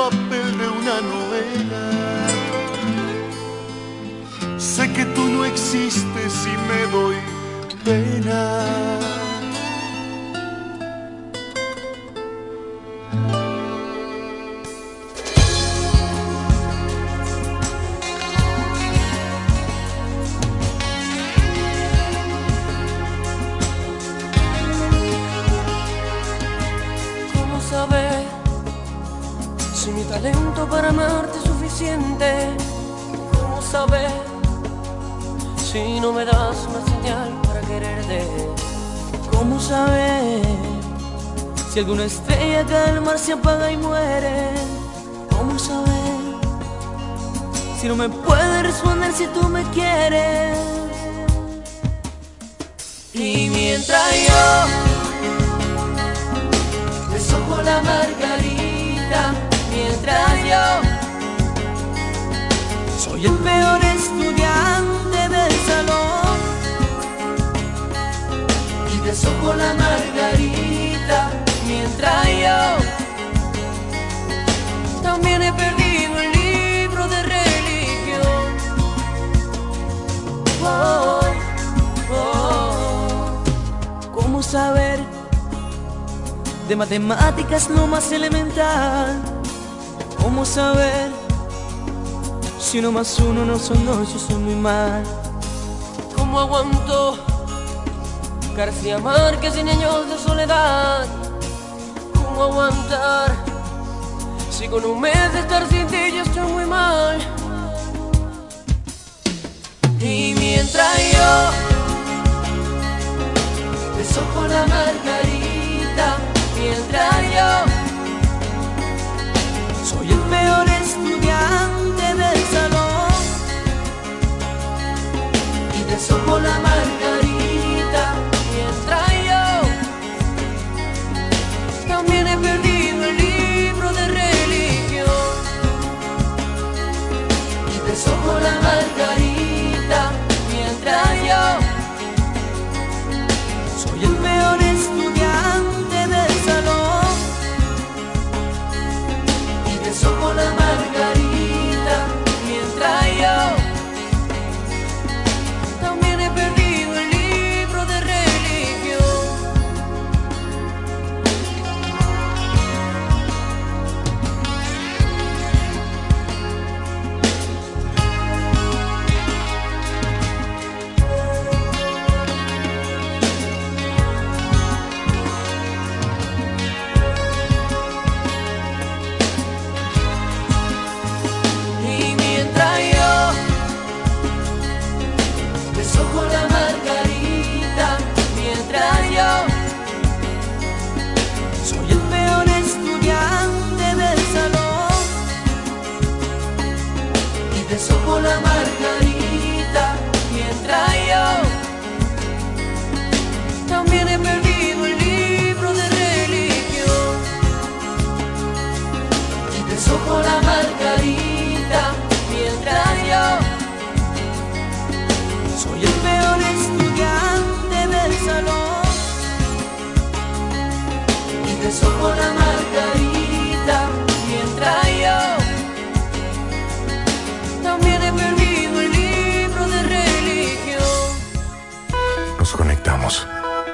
papel de una novela. Sé que tú no existes y me doy pena. Alguna estrella al mar se apaga y muere? ¿Cómo saber si no me puedes responder si tú me quieres? Y mientras yo desojo la margarita de matemáticas no más elemental? ¿Cómo saber si uno más uno no son dos, yo soy muy mal? ¿Cómo aguanto García Márquez sin años de soledad? ¿Cómo aguantar si con un mes de estar sin ti yo estoy muy mal? Y mientras yo desojo la margarita, mientras yo soy el peor estudiante del salón. Y desojo la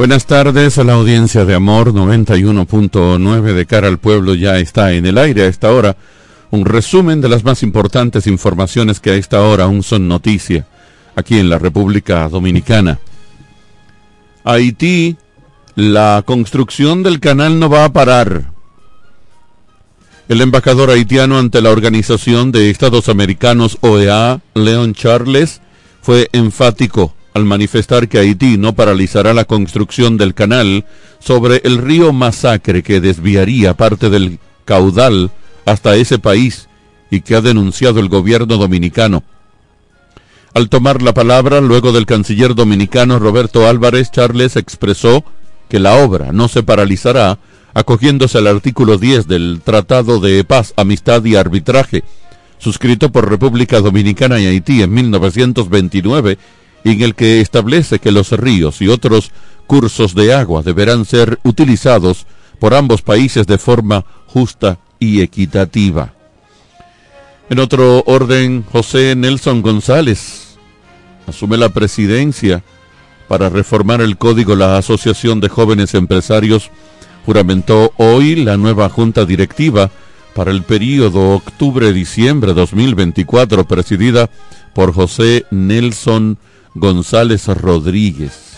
Buenas tardes a la audiencia de Amor 91.9 de cara al pueblo ya está en el aire a esta hora. Un resumen de las más importantes informaciones que a esta hora aún son noticia aquí en la República Dominicana. Haití, la construcción del canal no va a parar. El embajador haitiano ante la Organización de Estados Americanos OEA, Leon Charles, fue enfático al manifestar que Haití no paralizará la construcción del canal sobre el río Masacre que desviaría parte del caudal hasta ese país y que ha denunciado el gobierno dominicano. Al tomar la palabra, luego del canciller dominicano Roberto Álvarez, Charles expresó que la obra no se paralizará, acogiéndose al artículo 10 del Tratado de Paz, Amistad y Arbitraje, suscrito por República Dominicana y Haití en 1929 en el que establece que los ríos y otros cursos de agua deberán ser utilizados por ambos países de forma justa y equitativa. En otro orden, José Nelson González asume la presidencia para reformar el código. La Asociación de Jóvenes Empresarios juramentó hoy la nueva junta directiva para el periodo octubre-diciembre 2024, presidida por José Nelson González Rodríguez.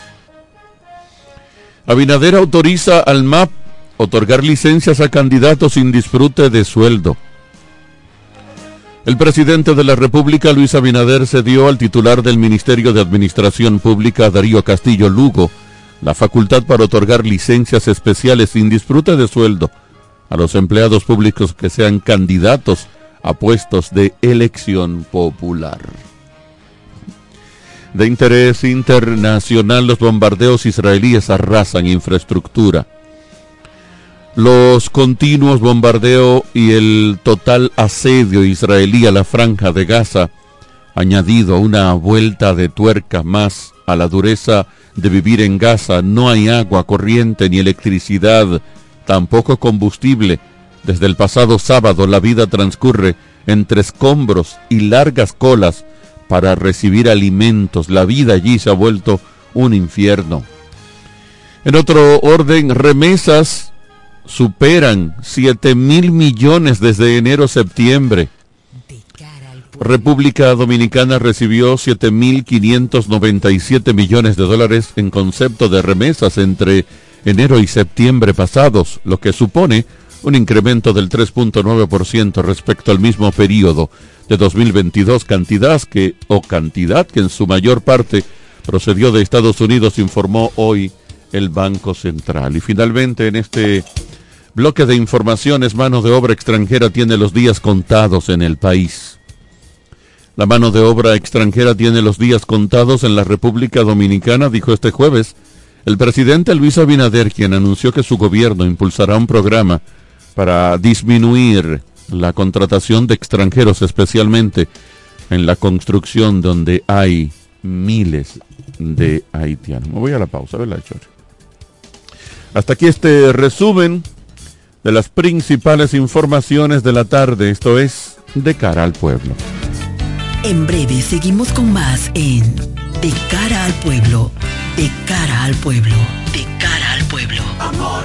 Abinader autoriza al MAP otorgar licencias a candidatos sin disfrute de sueldo. El presidente de la República, Luis Abinader, cedió al titular del Ministerio de Administración Pública, Darío Castillo Lugo, la facultad para otorgar licencias especiales sin disfrute de sueldo a los empleados públicos que sean candidatos a puestos de elección popular. De interés internacional, los bombardeos israelíes arrasan infraestructura. Los continuos bombardeos y el total asedio israelí a la franja de Gaza, añadido una vuelta de tuerca más a la dureza de vivir en Gaza, no hay agua corriente ni electricidad, tampoco combustible. Desde el pasado sábado la vida transcurre entre escombros y largas colas para recibir alimentos. La vida allí se ha vuelto un infierno. En otro orden, remesas superan 7 mil millones desde enero-septiembre. República Dominicana recibió 7.597 millones de dólares en concepto de remesas entre enero y septiembre pasados, lo que supone un incremento del 3.9% respecto al mismo periodo de 2022, cantidad que, o cantidad que en su mayor parte procedió de Estados Unidos, informó hoy el Banco Central. Y finalmente en este bloque de informaciones, mano de obra extranjera tiene los días contados en el país. La mano de obra extranjera tiene los días contados en la República Dominicana, dijo este jueves el presidente Luis Abinader, quien anunció que su gobierno impulsará un programa para disminuir la contratación de extranjeros, especialmente en la construcción donde hay miles de haitianos. Me voy a la pausa, ¿verdad, Chor? Hasta aquí este resumen de las principales informaciones de la tarde. Esto es De cara al pueblo. En breve seguimos con más en De cara al pueblo. De cara al pueblo. De cara al pueblo. Amor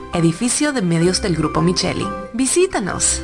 edificio de medios del Grupo Micheli. Visítanos.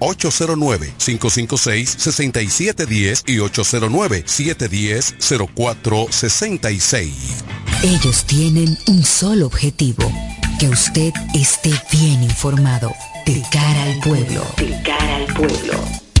809-556-6710 y 809-710-0466. Ellos tienen un solo objetivo, que usted esté bien informado de cara al pueblo. De cara al pueblo.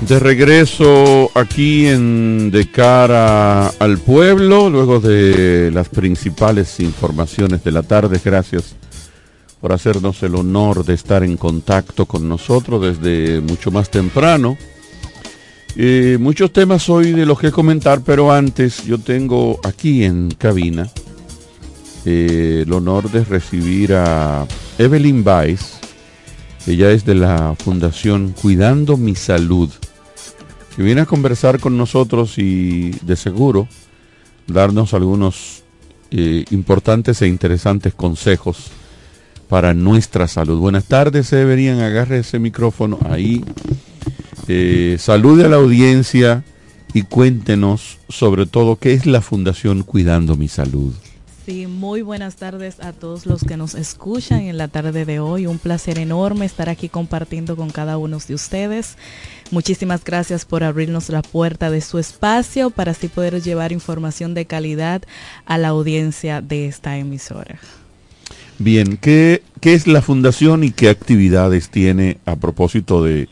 De regreso aquí en De cara al pueblo, luego de las principales informaciones de la tarde, gracias por hacernos el honor de estar en contacto con nosotros desde mucho más temprano. Eh, muchos temas hoy de los que comentar, pero antes yo tengo aquí en cabina eh, el honor de recibir a Evelyn Weiss. Ella es de la Fundación Cuidando mi Salud que viene a conversar con nosotros y de seguro darnos algunos eh, importantes e interesantes consejos para nuestra salud. Buenas tardes, Everían, agarre ese micrófono ahí. Eh, salude a la audiencia y cuéntenos sobre todo qué es la Fundación Cuidando mi Salud. Sí, muy buenas tardes a todos los que nos escuchan en la tarde de hoy. Un placer enorme estar aquí compartiendo con cada uno de ustedes. Muchísimas gracias por abrirnos la puerta de su espacio para así poder llevar información de calidad a la audiencia de esta emisora. Bien, ¿qué, qué es la fundación y qué actividades tiene a propósito de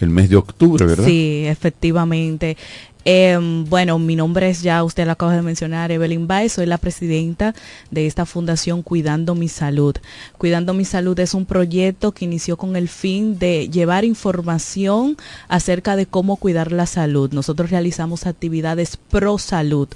el mes de octubre, verdad? Sí, efectivamente. Em, bueno, mi nombre es ya, usted lo acaba de mencionar, Evelyn Baez, soy la presidenta de esta fundación Cuidando mi Salud. Cuidando mi Salud es un proyecto que inició con el fin de llevar información acerca de cómo cuidar la salud. Nosotros realizamos actividades pro salud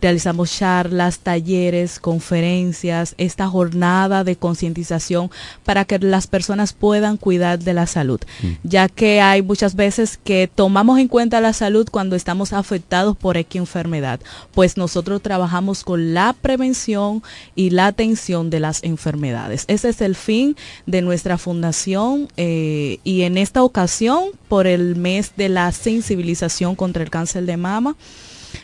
realizamos charlas, talleres, conferencias, esta jornada de concientización para que las personas puedan cuidar de la salud, mm. ya que hay muchas veces que tomamos en cuenta la salud cuando estamos afectados por X enfermedad, pues nosotros trabajamos con la prevención y la atención de las enfermedades. Ese es el fin de nuestra fundación eh, y en esta ocasión, por el mes de la sensibilización contra el cáncer de mama,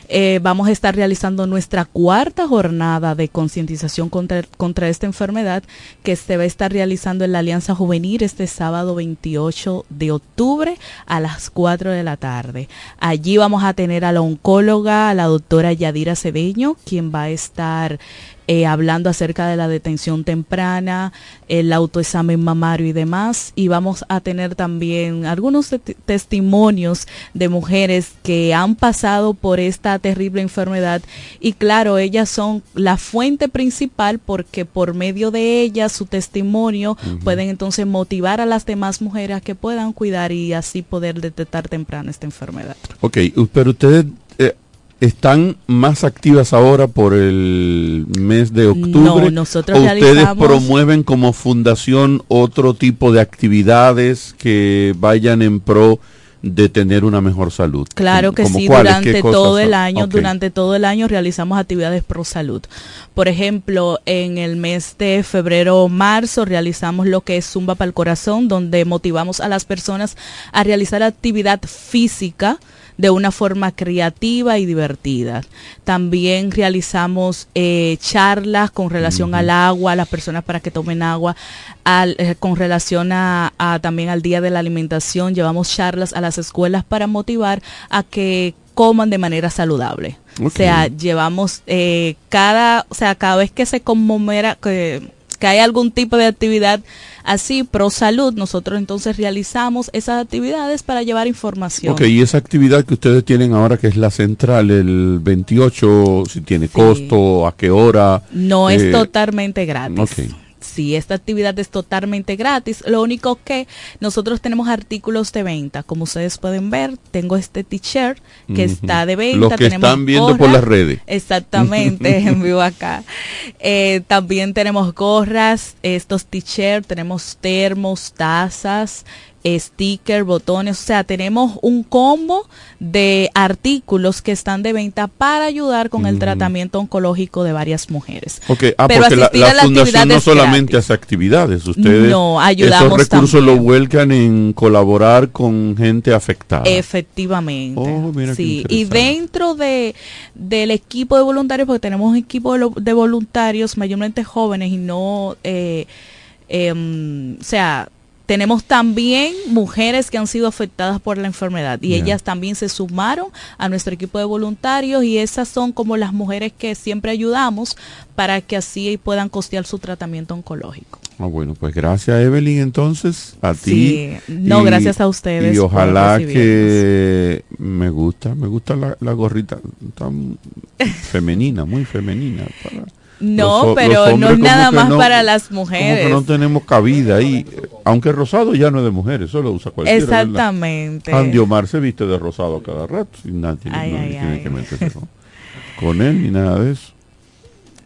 eh, vamos a estar realizando nuestra cuarta jornada de concientización contra, contra esta enfermedad que se va a estar realizando en la Alianza Juvenil este sábado 28 de octubre a las 4 de la tarde. Allí vamos a tener a la oncóloga, a la doctora Yadira Cedeño, quien va a estar eh, hablando acerca de la detención temprana, el autoexamen mamario y demás. Y vamos a tener también algunos testimonios de mujeres que han pasado por esta terrible enfermedad. Y claro, ellas son la fuente principal porque por medio de ellas, su testimonio, pueden entonces motivar a las demás mujeres que puedan cuidar y así poder detectar temprano esta enfermedad. Ok, pero ustedes están más activas ahora por el mes de octubre. No, nosotros ¿O ustedes promueven como fundación otro tipo de actividades que vayan en pro de tener una mejor salud. Claro que sí, durante todo el año, durante todo el año realizamos actividades pro salud. Por ejemplo, en el mes de febrero o marzo realizamos lo que es Zumba para el Corazón, donde motivamos a las personas a realizar actividad física de una forma creativa y divertida. También realizamos eh, charlas con relación al agua, a las personas para que tomen agua, eh, con relación a, también al Día de la Alimentación. Llevamos charlas a las escuelas para motivar a que coman de manera saludable. O sea, llevamos eh, cada, o sea, cada vez que se conmemora, que que hay algún tipo de actividad así pro salud, nosotros entonces realizamos esas actividades para llevar información. Ok, y esa actividad que ustedes tienen ahora, que es la central, el 28, si tiene costo, a qué hora. No es eh, totalmente gratis si esta actividad es totalmente gratis. Lo único que nosotros tenemos artículos de venta. Como ustedes pueden ver, tengo este t-shirt que está de venta. Los que están viendo por las redes. Exactamente, en vivo acá. Eh, también tenemos gorras, estos t-shirts, tenemos termos, tazas, sticker, botones, o sea, tenemos un combo de artículos que están de venta para ayudar con el tratamiento oncológico de varias mujeres. Ah, Pero porque la, fundación no solamente hace actividades, ustedes no, ayudamos esos recursos lo vuelcan en colaborar con gente afectada. Efectivamente. Oh, sí, y dentro de del equipo de voluntarios, porque tenemos un equipo de, voluntarios mayormente jóvenes y no, eh, em, o sea, tenemos también mujeres que han sido afectadas por la enfermedad y ellas también se sumaron a nuestro equipo de voluntarios y esas son como las mujeres que siempre ayudamos para que así puedan costear su tratamiento oncológico. Ah, bueno, pues gracias Evelyn entonces, a ti. No, gracias a ustedes. Y ojalá que me gusta, me gusta la, la gorrita tan femenina, muy femenina. Para no, pero no es nada más para las mujeres. no tenemos cabida ahí. Aunque rosado ya no es de mujeres, solo usa cualquiera. Exactamente. Andy Omar se viste de rosado cada rato. Y nadie tiene que meterse con él ni nada de eso.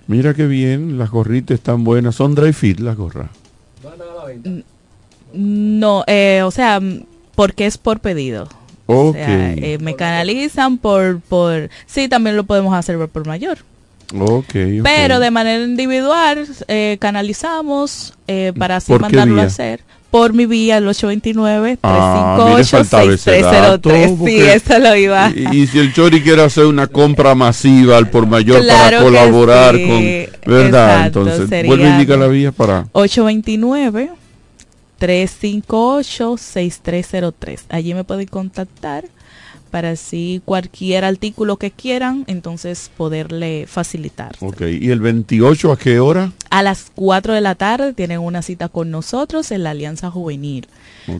Mira qué bien, las gorritas están buenas. Son dry fit las gorras. No, eh, o sea, porque es por pedido. O sea, eh, me canalizan por, por... Sí, también lo podemos hacer por mayor. Pero de manera individual eh, canalizamos eh, para así mandarlo a hacer por mi vía el 829-358-6303. Ah, sí, eso lo iba. Y, si el Chori quiere hacer una compra masiva al por mayor para colaborar con... ¿Verdad? Entonces, vuelve y indica la vía para... 829 358-6303. Allí me pueden contactar para así cualquier artículo que quieran, entonces poderle facilitar. Ok, ¿y el 28 a qué hora? A las 4 de la tarde tienen una cita con nosotros en la Alianza Juvenil.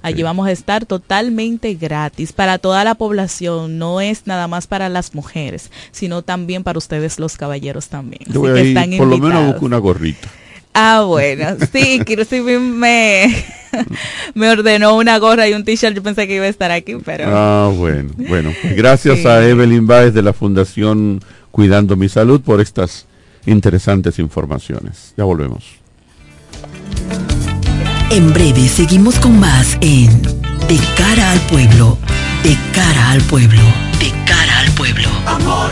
Allí vamos a estar totalmente gratis para toda la población, no es nada más para las mujeres, sino también para ustedes los caballeros también. Yo voy por lo menos busco una gorrita. Ah, bueno, sí, Kirsi me, me ordenó una gorra y un t-shirt, yo pensé que iba a estar aquí, pero... Ah, bueno, bueno, gracias a Evelyn Baez de la Fundación Cuidando mi Salud por estas interesantes informaciones. Ya volvemos. En breve seguimos con más en De cara al pueblo, de cara al pueblo, de cara al pueblo. Amor,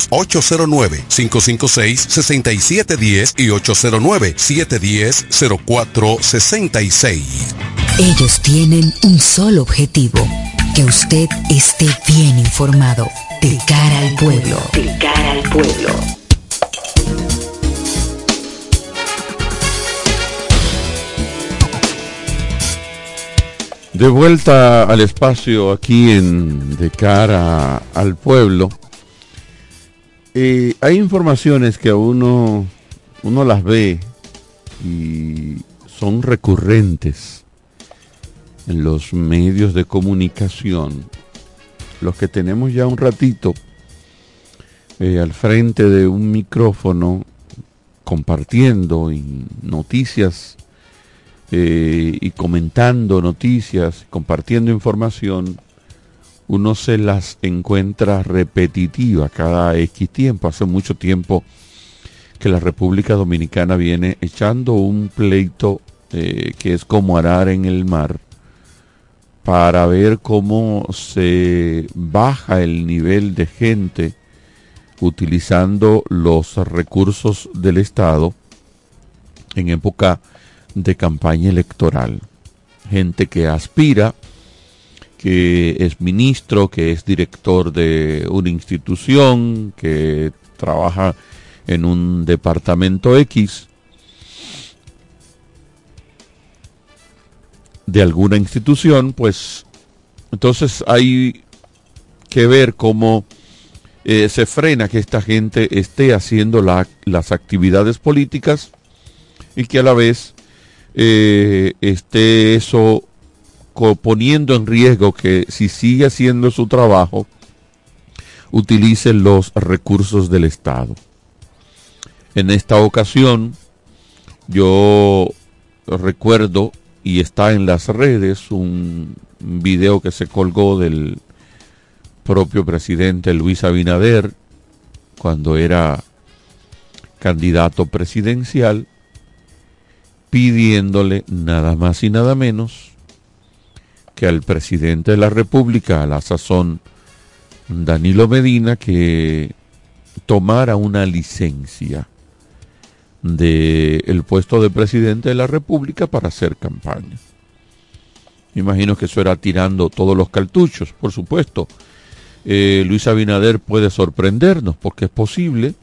809-556-6710 y 809-710-0466. Ellos tienen un solo objetivo, que usted esté bien informado, de cara al pueblo. De cara al pueblo. De vuelta al espacio aquí en De cara al pueblo. Eh, hay informaciones que a uno, uno las ve y son recurrentes en los medios de comunicación. Los que tenemos ya un ratito eh, al frente de un micrófono compartiendo noticias eh, y comentando noticias, compartiendo información, uno se las encuentra repetitivas cada X tiempo. Hace mucho tiempo que la República Dominicana viene echando un pleito eh, que es como arar en el mar para ver cómo se baja el nivel de gente utilizando los recursos del Estado en época de campaña electoral. Gente que aspira, que es ministro, que es director de una institución, que trabaja en un departamento X de alguna institución, pues entonces hay que ver cómo eh, se frena que esta gente esté haciendo las actividades políticas y que a la vez eh, esté eso poniendo en riesgo que si sigue haciendo su trabajo, utilice los recursos del Estado. En esta ocasión, yo recuerdo, y está en las redes, un video que se colgó del propio presidente Luis Abinader, cuando era candidato presidencial, pidiéndole nada más y nada menos que al presidente de la República, a la sazón Danilo Medina, que tomara una licencia del el puesto de presidente de la República para hacer campaña. Imagino que eso era tirando todos los cartuchos, por supuesto. Eh, Luis Abinader puede sorprendernos porque es posible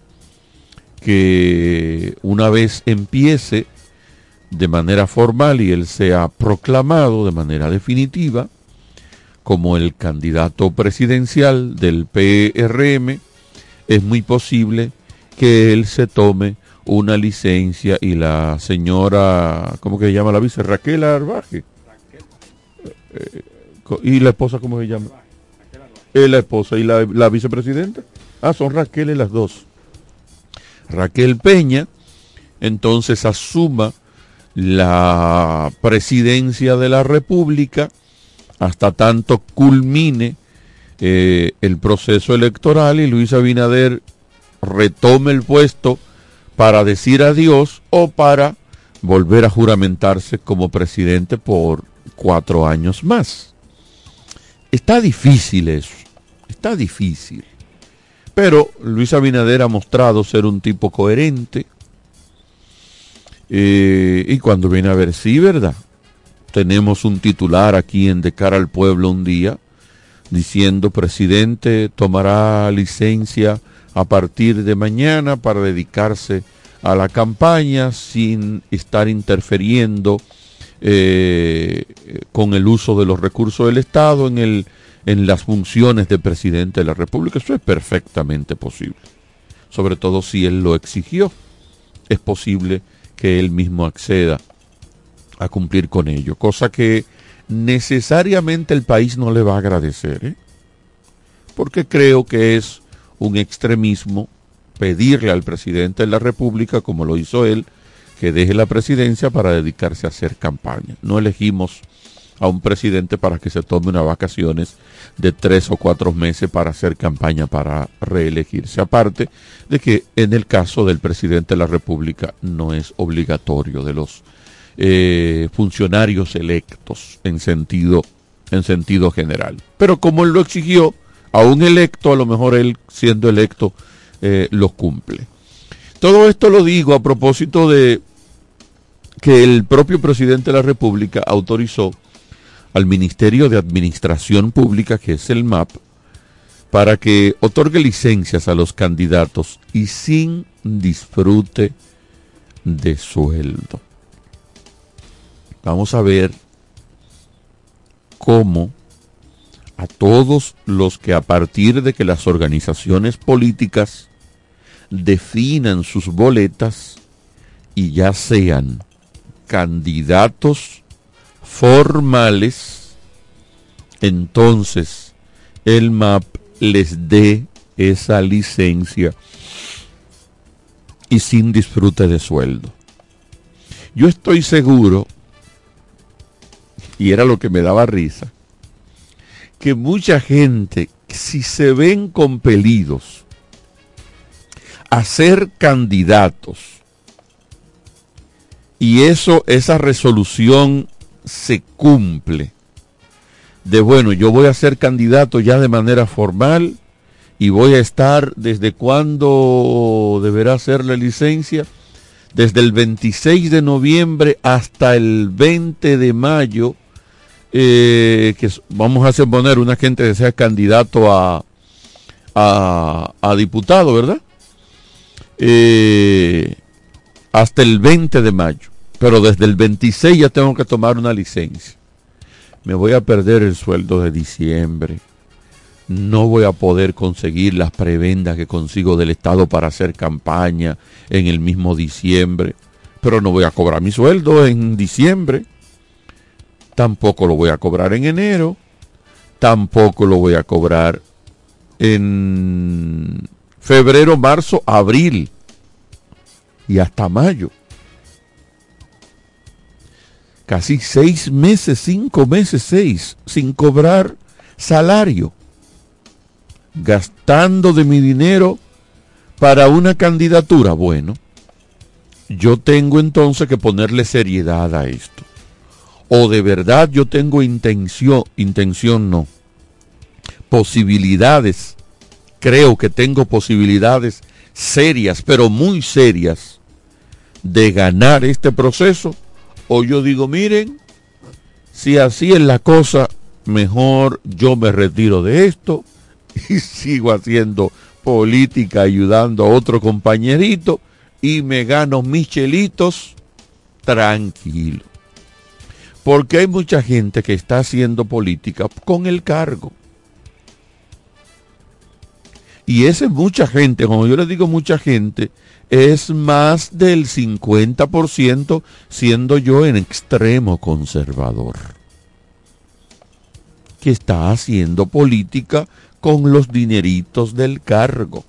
que una vez empiece de manera formal y él sea proclamado de manera definitiva como el candidato presidencial del PRM, es muy posible que él se tome una licencia y la señora, ¿cómo que se llama la vice? Raquel Arbaje. Eh, ¿Y la esposa cómo se llama? Es la esposa y la, la vicepresidenta. Ah, son Raquel y las dos. Raquel Peña, entonces asuma la presidencia de la República hasta tanto culmine eh, el proceso electoral y Luis Abinader retome el puesto para decir adiós o para volver a juramentarse como presidente por cuatro años más. Está difícil eso, está difícil. Pero Luis Abinader ha mostrado ser un tipo coherente. Eh, y cuando viene a ver, sí, ¿verdad? Tenemos un titular aquí en De cara al pueblo un día diciendo, presidente tomará licencia a partir de mañana para dedicarse a la campaña sin estar interfiriendo eh, con el uso de los recursos del Estado en, el, en las funciones de presidente de la República. Eso es perfectamente posible, sobre todo si él lo exigió. Es posible que él mismo acceda a cumplir con ello, cosa que necesariamente el país no le va a agradecer, ¿eh? porque creo que es un extremismo pedirle al presidente de la República, como lo hizo él, que deje la presidencia para dedicarse a hacer campaña. No elegimos a un presidente para que se tome unas vacaciones de tres o cuatro meses para hacer campaña para reelegirse. Aparte de que en el caso del presidente de la República no es obligatorio de los eh, funcionarios electos en sentido, en sentido general. Pero como él lo exigió, a un electo, a lo mejor él siendo electo eh, lo cumple. Todo esto lo digo a propósito de que el propio presidente de la República autorizó al Ministerio de Administración Pública, que es el MAP, para que otorgue licencias a los candidatos y sin disfrute de sueldo. Vamos a ver cómo a todos los que a partir de que las organizaciones políticas definan sus boletas y ya sean candidatos formales, entonces el MAP les dé esa licencia y sin disfrute de sueldo. Yo estoy seguro, y era lo que me daba risa, que mucha gente, si se ven compelidos a ser candidatos y eso, esa resolución se cumple. De bueno, yo voy a ser candidato ya de manera formal y voy a estar desde cuándo deberá ser la licencia, desde el 26 de noviembre hasta el 20 de mayo, eh, que vamos a poner una gente que sea candidato a, a, diputado, ¿verdad? Eh, hasta el 20 de mayo, pero desde el 26 ya tengo que tomar una licencia. Me voy a perder el sueldo de diciembre, no voy a poder conseguir las prebendas que consigo del Estado para hacer campaña en el mismo diciembre, pero no voy a cobrar mi sueldo en diciembre, tampoco lo voy a cobrar en enero, tampoco lo voy a cobrar en febrero, marzo, abril y hasta mayo casi seis meses, cinco meses, seis, sin cobrar salario, gastando de mi dinero para una candidatura. Bueno, yo tengo entonces que ponerle seriedad a esto. O de verdad yo tengo intención, intención no, posibilidades, creo que tengo posibilidades serias, pero muy serias, de ganar este proceso o yo digo, miren, si así es la cosa, mejor yo me retiro de esto y sigo haciendo política ayudando a otro compañerito y me gano mis chelitos tranquilo. Porque hay mucha gente que está haciendo política con el cargo. Y esa mucha gente, como yo les digo mucha gente, es más del 50% siendo yo en extremo conservador. Que está haciendo política con los dineritos del cargo.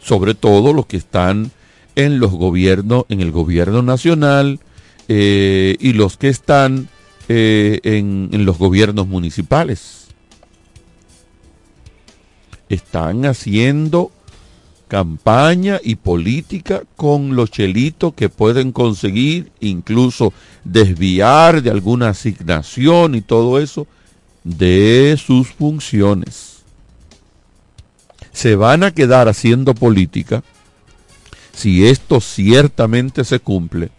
Sobre todo los que están en los gobiernos, en el gobierno nacional eh, y los que están eh, en los gobiernos municipales. Están haciendo campaña y política con los chelitos que pueden conseguir, incluso desviar de alguna asignación y todo eso, de sus funciones. Se van a quedar haciendo política si esto ciertamente se cumple,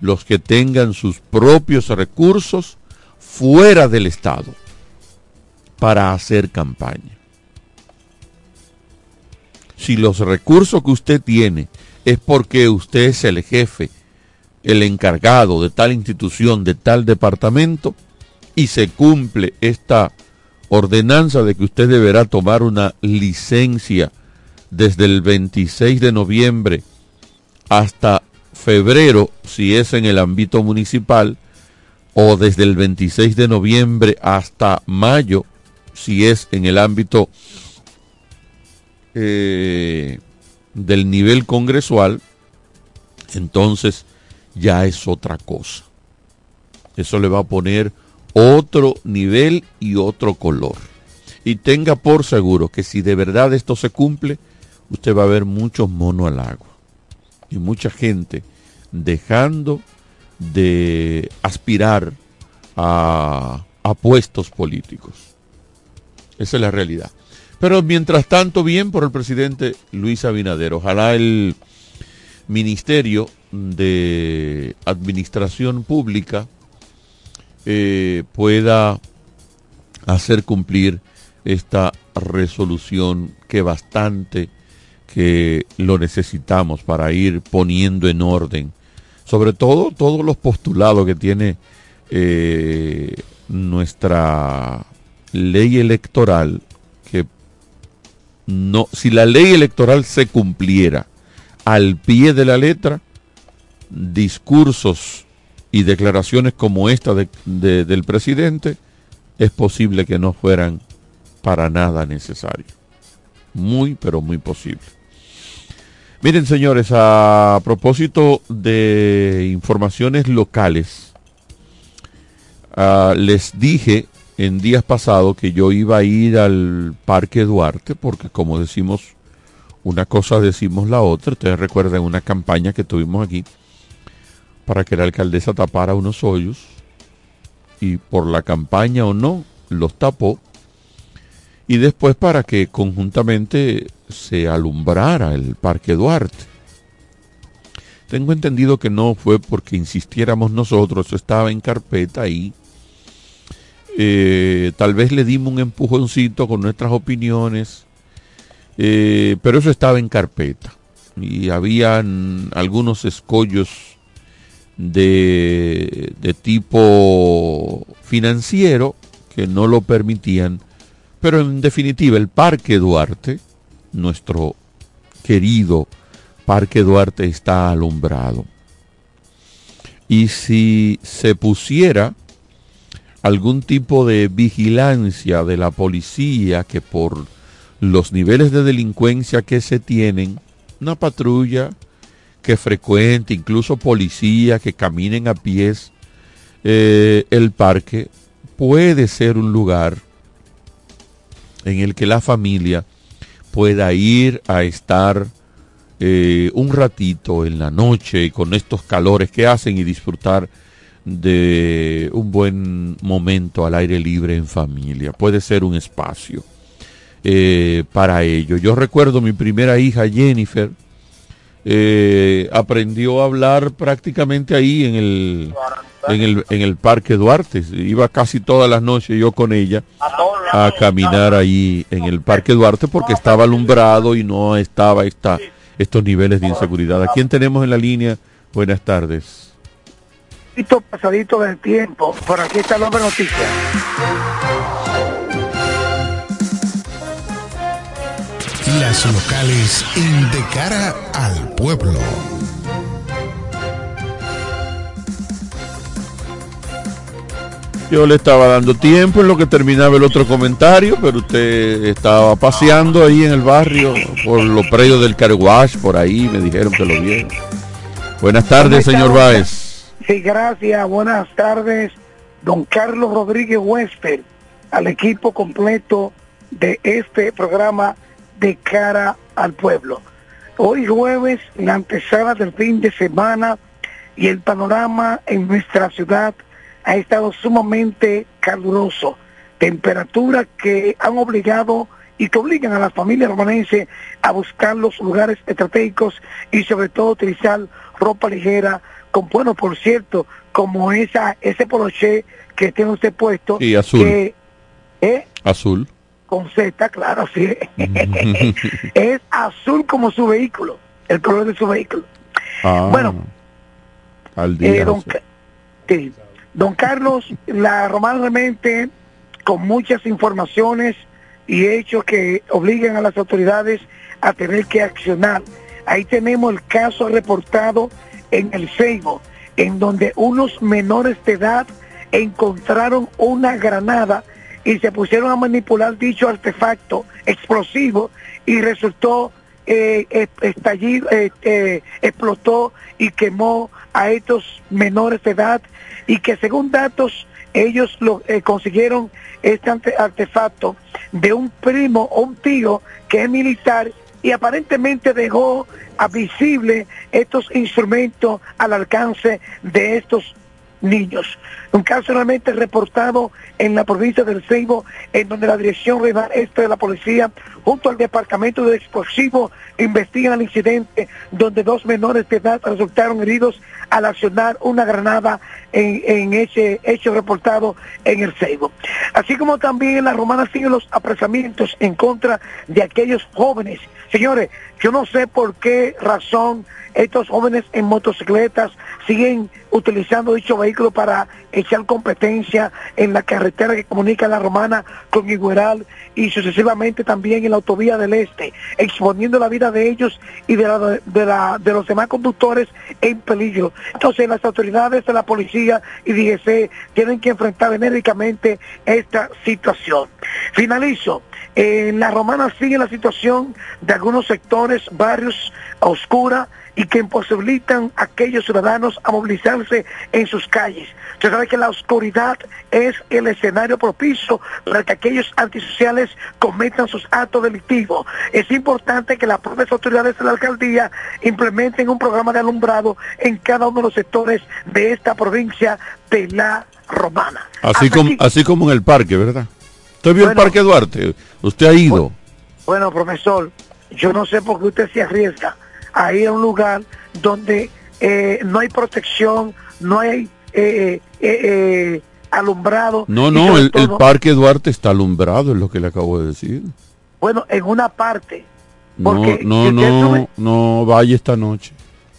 los que tengan sus propios recursos fuera del Estado para hacer campaña si los recursos que usted tiene es porque usted es el jefe, el encargado de tal institución, de tal departamento, y se cumple esta ordenanza de que usted deberá tomar una licencia desde el 26 de noviembre hasta febrero, si es en el ámbito municipal, o desde el 26 de noviembre hasta mayo, si es en el ámbito eh, del nivel congresual, entonces ya es otra cosa. Eso le va a poner otro nivel y otro color. Y tenga por seguro que si de verdad esto se cumple, usted va a ver muchos monos al agua. Y mucha gente dejando de aspirar a, a puestos políticos. Esa es la realidad. Pero mientras tanto, bien por el presidente Luis Abinader. Ojalá el Ministerio de Administración Pública eh, pueda hacer cumplir esta resolución que bastante que lo necesitamos para ir poniendo en orden. Sobre todo todos los postulados que tiene eh, nuestra ley electoral no, si la ley electoral se cumpliera al pie de la letra, discursos y declaraciones como esta del presidente, es posible que no fueran para nada necesarios. Muy, pero muy posible. Miren, señores, a propósito de informaciones locales, ah, les dije en días pasados que yo iba a ir al Parque Duarte, porque como decimos una cosa decimos la otra. Ustedes recuerdan una campaña que tuvimos aquí para que la alcaldesa tapara unos hoyos y por la campaña o no los tapó y después para que conjuntamente se alumbrara el Parque Duarte. Tengo entendido que no fue porque insistiéramos nosotros, estaba en carpeta y eh, tal vez le dimos un empujoncito con nuestras opiniones, eh, pero eso estaba en carpeta y habían algunos escollos de, de tipo financiero que no lo permitían, pero en definitiva el Parque Duarte, nuestro querido Parque Duarte está alumbrado. Y si se pusiera algún tipo de vigilancia de la policía que por los niveles de delincuencia que se tienen, una patrulla que frecuente, incluso policía que caminen a pies, eh, el parque puede ser un lugar en el que la familia pueda ir a estar eh, un ratito en la noche con estos calores que hacen y disfrutar de un buen momento al aire libre en familia. Puede ser un espacio eh, para ello. Yo recuerdo mi primera hija Jennifer, eh, aprendió a hablar prácticamente ahí en el, en el, en el Parque Duarte. Iba casi todas las noches yo con ella a caminar ahí en el Parque Duarte porque estaba alumbrado y no estaba esta estos niveles de inseguridad. ¿A quién tenemos en la línea? Buenas tardes. Pasadito del tiempo, por aquí está la noticia. Las locales en De Cara al Pueblo. Yo le estaba dando tiempo en lo que terminaba el otro comentario, pero usted estaba paseando ahí en el barrio por los predios del Carwash, por ahí, me dijeron que lo vieron. Buenas tardes, señor Báez. Sí, gracias. Buenas tardes, don Carlos Rodríguez Huésped, al equipo completo de este programa de cara al pueblo. Hoy jueves, la antesala del fin de semana y el panorama en nuestra ciudad ha estado sumamente caluroso. Temperaturas que han obligado y que obligan a las familias romanenses a buscar los lugares estratégicos y sobre todo utilizar ropa ligera, con bueno, por cierto, como esa ese poloché que tiene usted puesto. Y azul. Que, ¿eh? Azul. Con Z, claro, sí. es azul como su vehículo, el color de su vehículo. Ah, bueno, al día. eh, don, sí. Don Carlos, la Romana realmente con muchas informaciones y hechos que obligan a las autoridades a tener que accionar. Ahí tenemos el caso reportado en el Seibo, en donde unos menores de edad encontraron una granada y se pusieron a manipular dicho artefacto explosivo y resultó eh, estallir, eh, eh, explotó y quemó a estos menores de edad y que según datos ellos lo eh, consiguieron este artefacto de un primo o un tío que es militar y aparentemente dejó visible estos instrumentos al alcance de estos niños. Un caso realmente reportado en la provincia del Ceibo, en donde la Dirección Regional Este de la Policía, junto al Departamento de Explosivos, investigan el incidente donde dos menores de edad resultaron heridos al accionar una granada en, ese hecho reportado en el Ceibo. Así como también en la Romana siguen los apresamientos en contra de aquellos jóvenes. Señores, yo no sé por qué razón estos jóvenes en motocicletas siguen utilizando dicho vehículo para echar competencia en la carretera que comunica la Romana con Igueral y sucesivamente también en la autovía del Este, exponiendo la vida de ellos y de, la, de, la- de los demás conductores en peligro. Entonces las autoridades de la policía y DGC tienen que enfrentar enérgicamente esta situación. Finalizo. En la romana sigue la situación de algunos sectores, barrios oscura, y que imposibilitan a aquellos ciudadanos a movilizarse en sus calles. Usted sabe que la oscuridad es el escenario propicio para que aquellos antisociales cometan sus actos delictivos. Es importante que las propias autoridades de la alcaldía implementen un programa de alumbrado en cada uno de los sectores de esta provincia de la Romana. Así, como, así como en el parque, ¿verdad? Usted vio el Parque Duarte, usted ha ido. Bueno, profesor, yo no sé por qué usted se arriesga a ir a un lugar donde eh, no hay protección, no hay eh, eh, alumbrado. No, no, el, Parque Duarte está alumbrado, es lo que le acabo de decir. Bueno, en una parte. No, no, no, no vaya esta noche.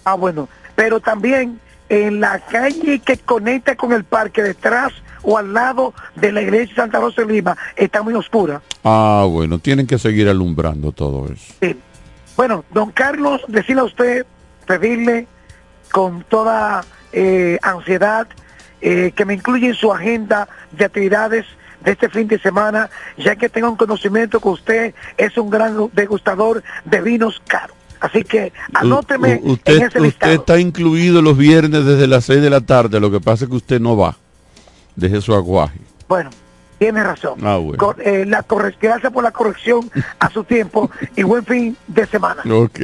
Ah, bueno, pero también en la calle que conecta con el parque detrás o al lado de la iglesia Santa Rosa de Lima está muy oscura. Ah, bueno, tienen que seguir alumbrando todo eso. Sí. Bueno, don Carlos, decirle a usted, pedirle con toda eh, ansiedad eh, que me incluya en su agenda de actividades de este fin de semana, ya que tengo un conocimiento que usted es un gran degustador de vinos caros. Así que anóteme usted, en ese listado. Usted está incluido los viernes desde las 6 de la tarde, lo que pasa es que usted no va. Deje su aguaje. Bueno, tiene razón. Ah, bueno. Eh, la gracias por la corrección a su tiempo y buen fin de semana. Ok.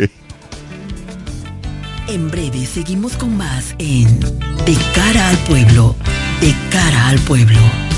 En breve seguimos con más en De cara al pueblo, de cara al pueblo,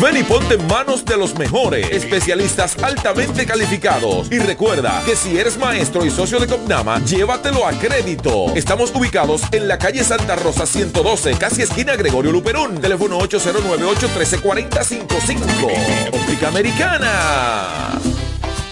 Ven y ponte en manos de los mejores especialistas al calificados. Y recuerda que si eres maestro y socio de Copnama, llévatelo a crédito. Estamos ubicados en la calle Santa Rosa 112, casi esquina Gregorio Luperón. Teléfono 809-813-4055. Óptica Americana.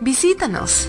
Visítanos.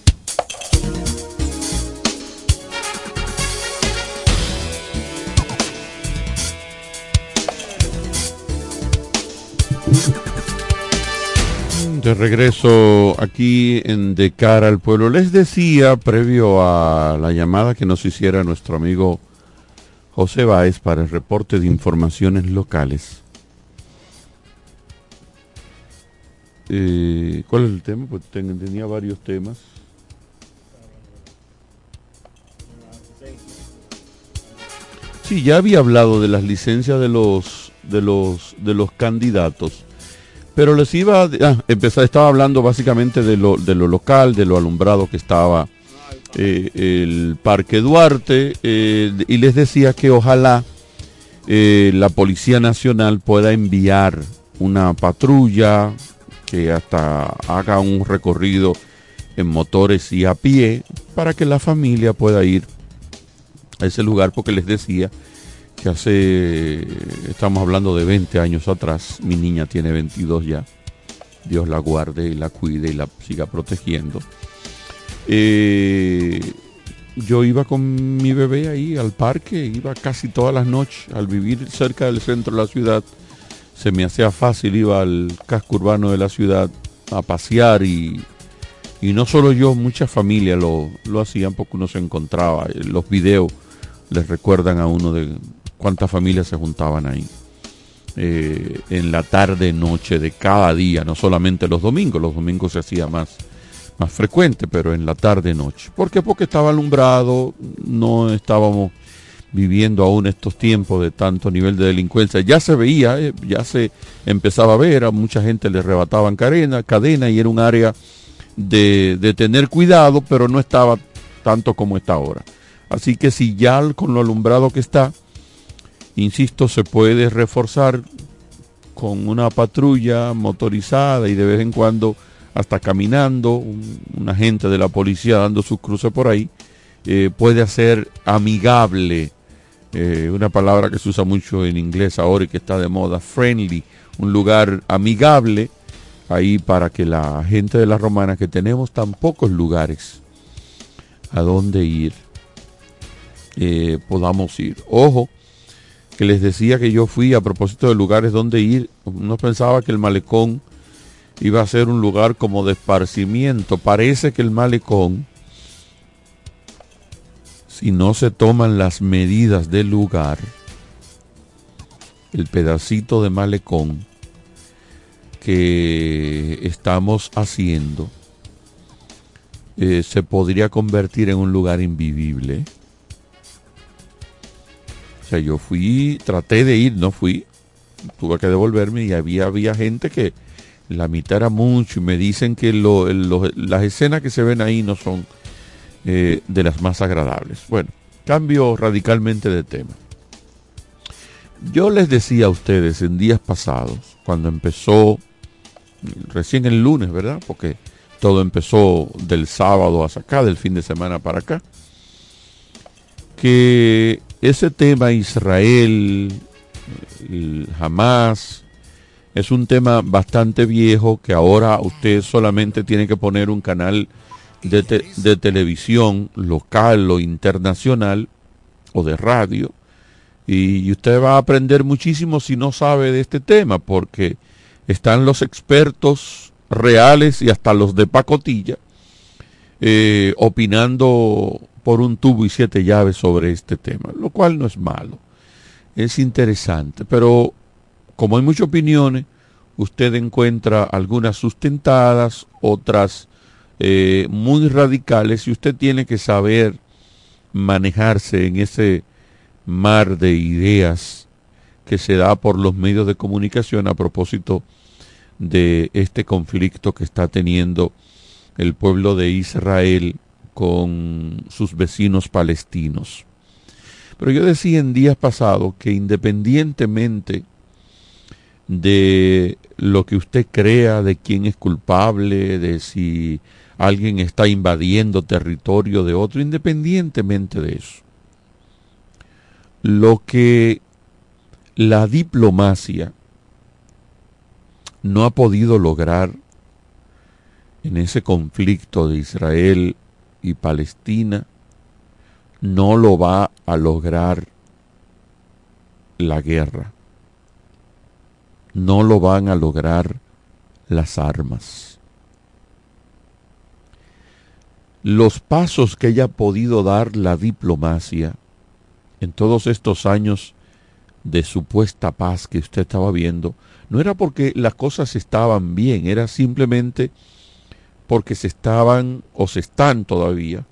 De regreso aquí en De cara al pueblo. Les decía, previo a la llamada que nos hiciera nuestro amigo José Báez para el reporte de informaciones locales. Eh, ¿Cuál es el tema? Pues tenía varios temas. Sí, ya había hablado de las licencias de los de los de los candidatos pero les iba a ah, empezar, estaba hablando básicamente de lo, de lo local, de lo alumbrado que estaba eh, el Parque Duarte, eh, y les decía que ojalá eh, la Policía Nacional pueda enviar una patrulla que hasta haga un recorrido en motores y a pie para que la familia pueda ir a ese lugar, porque les decía que hace, estamos hablando de 20 años atrás, mi niña tiene 22 ya, Dios la guarde y la cuide y la siga protegiendo. Eh, yo iba con mi bebé ahí al parque, iba casi todas las noches, al vivir cerca del centro de la ciudad, se me hacía fácil, iba al casco urbano de la ciudad a pasear y, y no solo yo, muchas familias lo, lo hacían porque uno se encontraba, los videos les recuerdan a uno de cuántas familias se juntaban ahí. Eh, en la tarde, noche de cada día, no solamente los domingos, los domingos se hacía más, más frecuente, pero en la tarde, noche. ¿Por qué? Porque estaba alumbrado, no estábamos viviendo aún estos tiempos de tanto nivel de delincuencia. Ya se veía, eh, ya se empezaba a ver, a mucha gente le arrebataban cadena, cadena y era un área de, de tener cuidado, pero no estaba tanto como está ahora. Así que si ya con lo alumbrado que está, insisto, se puede reforzar con una patrulla motorizada y de vez en cuando hasta caminando, un, agente de la policía dando sus cruces por ahí, eh, puede hacer amigable, eh, una palabra que se usa mucho en inglés ahora y que está de moda, friendly, un lugar amigable ahí para que la gente de la romana, que tenemos tan pocos lugares a donde ir, eh, podamos ir. Ojo, que les decía que yo fui a propósito de lugares donde ir, no pensaba que el malecón iba a ser un lugar como de esparcimiento. Parece que el malecón, si no se toman las medidas del lugar, el pedacito de malecón que estamos haciendo, eh, se podría convertir en un lugar invivible sea, yo fui, traté de ir, no fui, tuve que devolverme y había, había gente que la mitad era mucho y me dicen que las escenas que se ven ahí no son eh, de las más agradables. Bueno, cambio radicalmente de tema. Yo les decía a ustedes en días pasados, cuando empezó, recién el lunes, ¿verdad? Porque todo empezó del sábado hasta acá, del fin de semana para acá, que ese tema Israel, jamás, es un tema bastante viejo que ahora usted solamente tiene que poner un canal de, de, televisión local o internacional o de radio y usted va a aprender muchísimo si no sabe de este tema porque están los expertos reales y hasta los de pacotilla eh, opinando por un tubo y siete llaves sobre este tema, lo cual no es malo, es interesante, pero como hay muchas opiniones, usted encuentra algunas sustentadas, otras eh, muy radicales, y usted tiene que saber manejarse en ese mar de ideas que se da por los medios de comunicación a propósito de este conflicto que está teniendo el pueblo de Israel con sus vecinos palestinos. Pero yo decía en días pasados que independientemente de lo que usted crea, de quién es culpable, de si alguien está invadiendo territorio de otro, independientemente de eso, lo que la diplomacia no ha podido lograr en ese conflicto de Israel y Palestina, no lo va a lograr la guerra. No lo van a lograr las armas. Los pasos que haya podido dar la diplomacia en todos estos años de supuesta paz que usted estaba viendo, no era porque las cosas estaban bien, era simplemente porque se estaban o se están todavía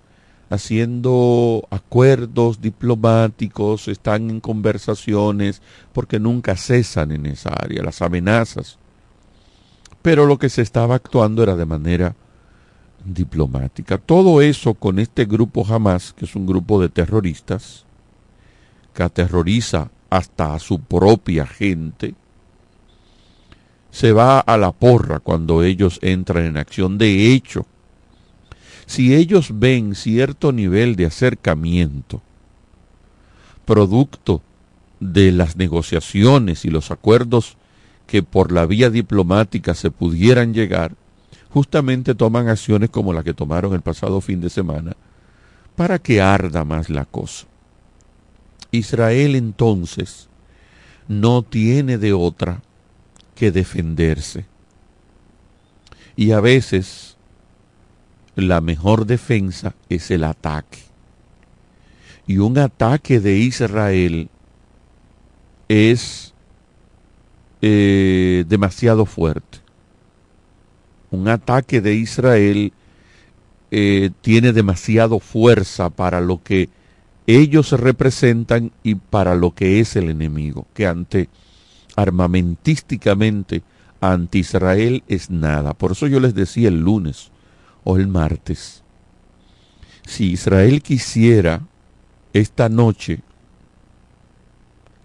haciendo acuerdos diplomáticos, están en conversaciones, porque nunca cesan en esa área, las amenazas. Pero lo que se estaba actuando era de manera diplomática. Todo eso con este grupo Hamas, que es un grupo de terroristas, que aterroriza hasta a su propia gente, se va a la porra cuando ellos entran en acción. De hecho, si ellos ven cierto nivel de acercamiento, producto de las negociaciones y los acuerdos que por la vía diplomática se pudieran llegar, justamente toman acciones como la que tomaron el pasado fin de semana para que arda más la cosa. Israel entonces no tiene de otra que defenderse. Y a veces la mejor defensa es el ataque. Y un ataque de Israel es eh, demasiado fuerte. Un ataque de Israel eh, tiene demasiado fuerza para lo que ellos representan y para lo que es el enemigo, que ante armamentísticamente anti Israel es nada. Por eso yo les decía el lunes o el martes, si Israel quisiera esta noche,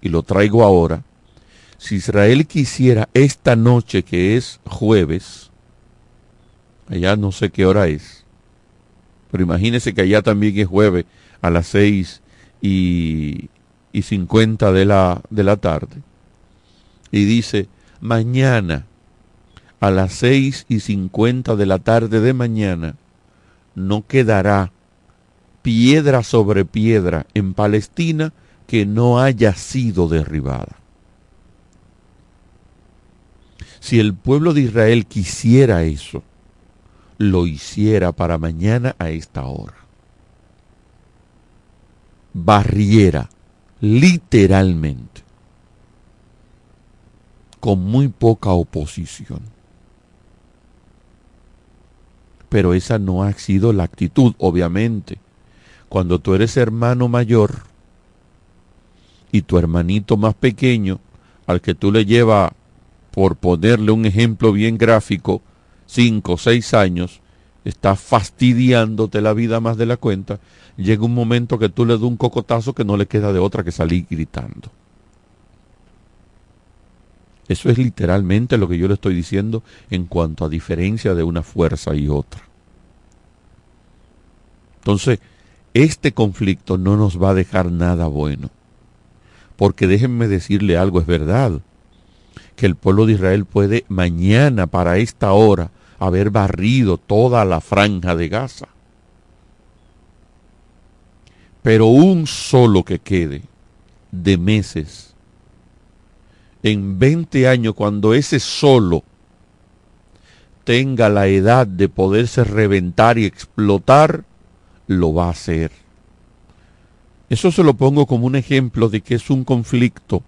y lo traigo ahora, si Israel quisiera esta noche que es jueves, allá no sé qué hora es, pero imagínense que allá también es jueves, a las seis y, y cincuenta de la, de la tarde. Y dice, mañana a las seis y cincuenta de la tarde de mañana no quedará piedra sobre piedra en Palestina que no haya sido derribada. Si el pueblo de Israel quisiera eso, lo hiciera para mañana a esta hora barriera, literalmente, con muy poca oposición. Pero esa no ha sido la actitud, obviamente. Cuando tú eres hermano mayor y tu hermanito más pequeño, al que tú le llevas, por ponerle un ejemplo bien gráfico, cinco o seis años, está fastidiándote la vida más de la cuenta, llega un momento que tú le das un cocotazo que no le queda de otra que salir gritando. Eso es literalmente lo que yo le estoy diciendo en cuanto a diferencia de una fuerza y otra. Entonces, este conflicto no nos va a dejar nada bueno. Porque déjenme decirle algo, es verdad, que el pueblo de Israel puede mañana para esta hora haber barrido toda la franja de Gaza pero un solo que quede de meses, en 20 años, cuando ese solo tenga la edad de poderse reventar y explotar, lo va a hacer. Eso se lo pongo como un ejemplo de que es un conflicto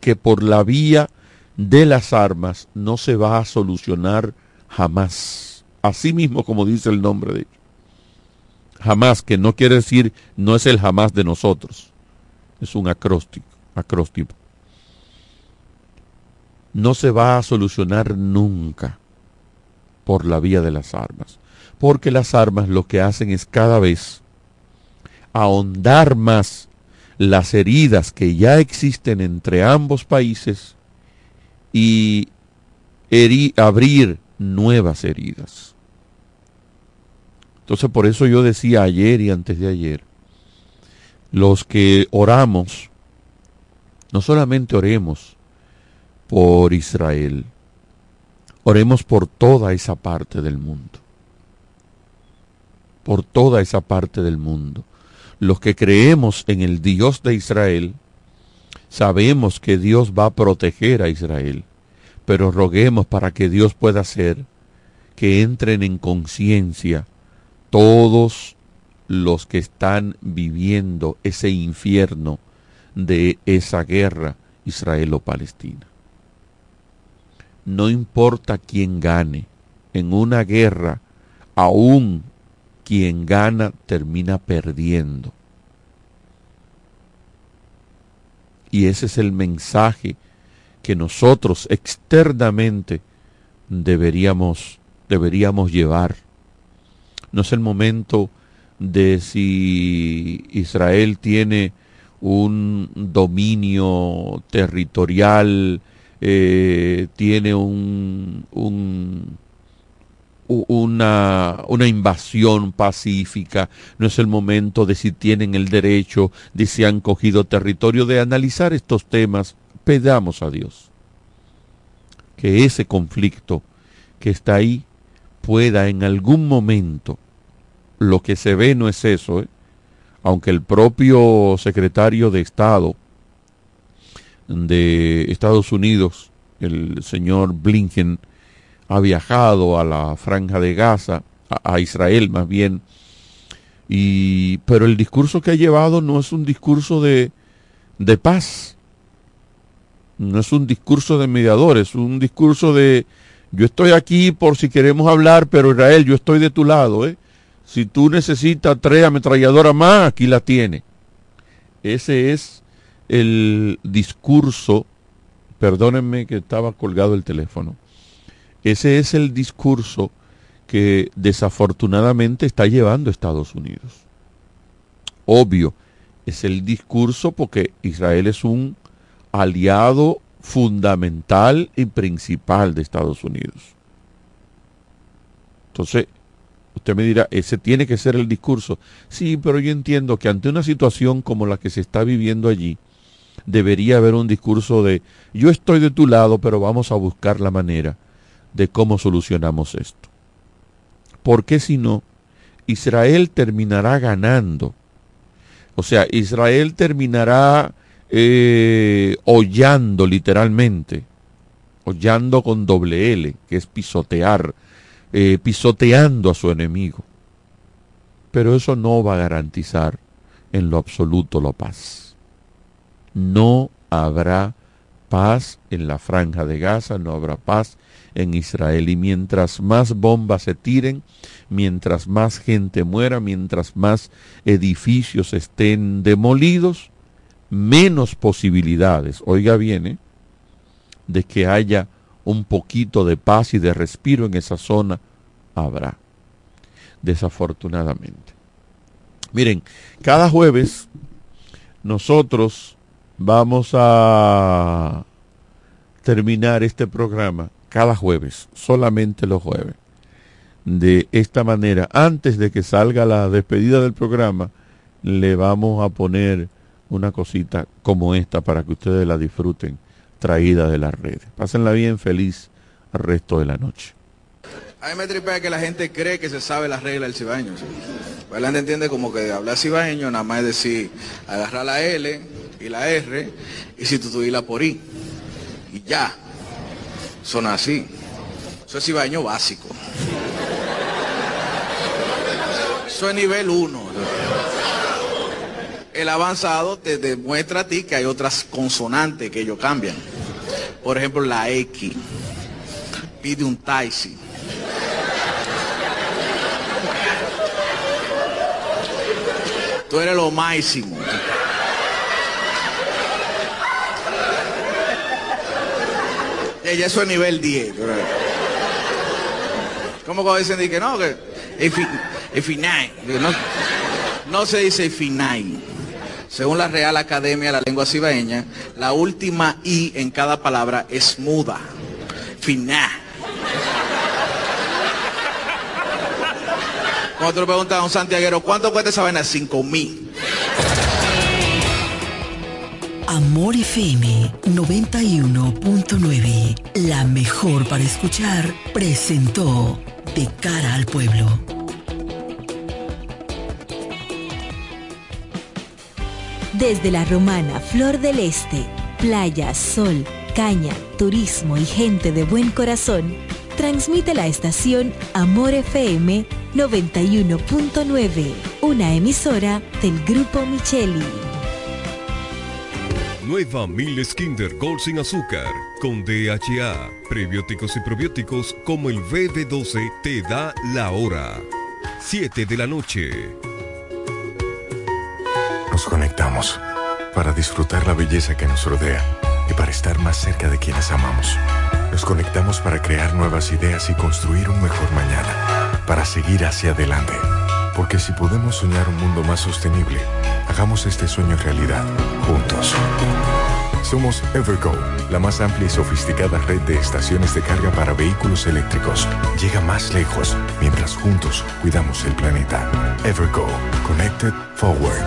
que por la vía de las armas no se va a solucionar jamás. Así mismo como dice el nombre de ellos jamás, que no quiere decir, no es el jamás de nosotros, es un acróstico, acróstico. No se va a solucionar nunca por la vía de las armas, porque las armas lo que hacen es cada vez ahondar más las heridas que ya existen entre ambos países y abrir nuevas heridas. Entonces por eso yo decía ayer y antes de ayer, los que oramos, no solamente oremos por Israel, Oremos por toda esa parte del mundo. Por toda esa parte del mundo. Los que creemos en el Dios de Israel, sabemos que Dios va a proteger a Israel, pero roguemos para que Dios pueda hacer que entren en conciencia todos los que están viviendo ese infierno de esa guerra israelo-palestina. No importa quién gane, en una guerra, aún quien gana termina perdiendo. Y ese es el mensaje que nosotros externamente deberíamos, deberíamos llevar. No es el momento de si Israel tiene un dominio territorial, eh, tiene un, un una, una, invasión pacífica, no es el momento de si tienen el derecho, de si han cogido territorio, de analizar estos temas, pedamos a Dios que ese conflicto que está ahí pueda en algún momento, lo que se ve no es eso, ¿eh? aunque el propio secretario de Estado de Estados Unidos, el señor Blinken, ha viajado a la franja de Gaza, a, Israel más bien, y, pero el discurso que ha llevado no es un discurso de, de paz, no es un discurso de mediadores, es un discurso de yo estoy aquí por si queremos hablar, pero Israel, yo estoy de tu lado, ¿eh? Si tú necesitas tres ametralladoras más, aquí la tiene. Ese es el discurso, perdónenme que estaba colgado el teléfono, ese es el discurso que desafortunadamente está llevando Estados Unidos. Obvio, es el discurso porque Israel es un aliado fundamental y principal de Estados Unidos. Entonces, usted me dirá, ese tiene que ser el discurso. Sí, pero yo entiendo que ante una situación como la que se está viviendo allí, debería haber un discurso de, yo estoy de tu lado, pero vamos a buscar la manera de cómo solucionamos esto. Porque si no, Israel terminará ganando. O sea, Israel terminará eh, hollando literalmente, hollando con doble L, que es pisotear, eh, pisoteando a su enemigo. Pero eso no va a garantizar en lo absoluto la paz. No habrá paz en la franja de Gaza, no habrá paz en Israel. Y mientras más bombas se tiren, mientras más gente muera, mientras más edificios estén demolidos, menos posibilidades, oiga bien, ¿eh? de que haya un poquito de paz y de respiro en esa zona, habrá, desafortunadamente. Miren, cada jueves nosotros vamos a terminar este programa cada jueves, solamente los jueves. De esta manera, antes de que salga la despedida del programa, le vamos a poner una cosita como esta para que ustedes la disfruten traída de las redes. Pásenla bien, feliz el resto de la noche. A mí me tripea que la gente cree que se sabe las reglas del cibaeño. Pues la gente entiende como que hablar cibaeño nada más es decir, agarrar la L y la R y sustituirla por I. Y ya. Son así. Eso es cibaeño básico. Eso es nivel 1 el avanzado te demuestra a ti que hay otras consonantes que ellos cambian. Por ejemplo, la X. Pide un taxi. Tú eres lo máximo. Ella eso es nivel 10. ¿Cómo cuando dicen que no? Que es final. No, no se dice final. Según la Real Academia de la Lengua Cibaeña, la última I en cada palabra es muda. Finá. Cuando tú le preguntas a un santiaguero, ¿cuánto cuesta esa vaina? Cinco mil. Amor FM 91.9, la mejor para escuchar, presentó De cara al pueblo. Desde la romana Flor del Este, playa, sol, caña, turismo y gente de buen corazón, transmite la estación Amor FM 91.9, una emisora del Grupo Micheli. Nueva Miles Kinder Gold sin azúcar con DHA, prebióticos y probióticos como el BB12 te da la hora. 7 de la noche. Nos conectamos para disfrutar la belleza que nos rodea y para estar más cerca de quienes amamos. Nos conectamos para crear nuevas ideas y construir un mejor mañana, para seguir hacia adelante. Porque si podemos soñar un mundo más sostenible, hagamos este sueño realidad, juntos. Somos Evergo, la más amplia y sofisticada red de estaciones de carga para vehículos eléctricos. Llega más lejos mientras juntos cuidamos el planeta. Evergo, Connected Forward.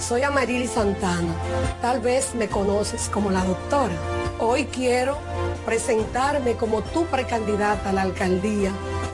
Soy Amarili Santana. Tal vez me conoces como la doctora. Hoy quiero presentarme como tu precandidata a la alcaldía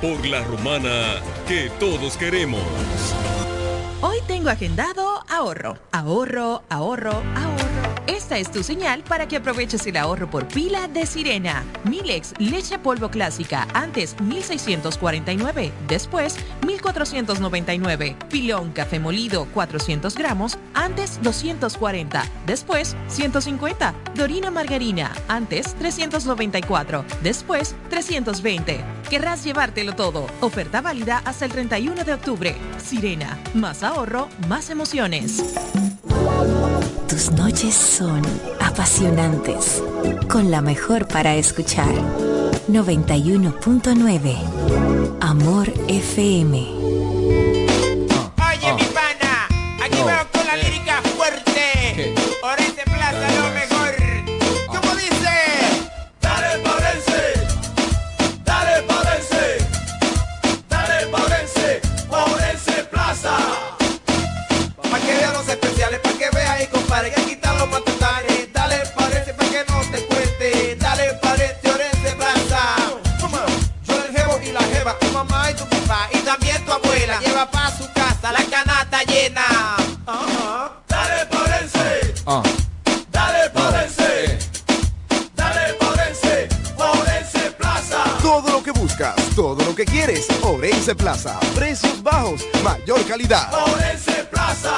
Por la romana que todos queremos. Hoy tengo agendado ahorro, ahorro, ahorro, ahorro. Esta es tu señal para que aproveches el ahorro por pila de Sirena. Milex, leche polvo clásica, antes 1649, después 1499. Pilón café molido 400 gramos, antes 240, después 150. Dorina margarina, antes 394, después 320. Querrás llevártelo todo. Oferta válida hasta el 31 de octubre. Sirena, más ahorro, más emociones. Tus noches son apasionantes, con la mejor para escuchar. 91.9 Amor FM. Oye, mi pana, aquí veo Orense Plaza. Precios bajos, mayor calidad. Orense Plaza.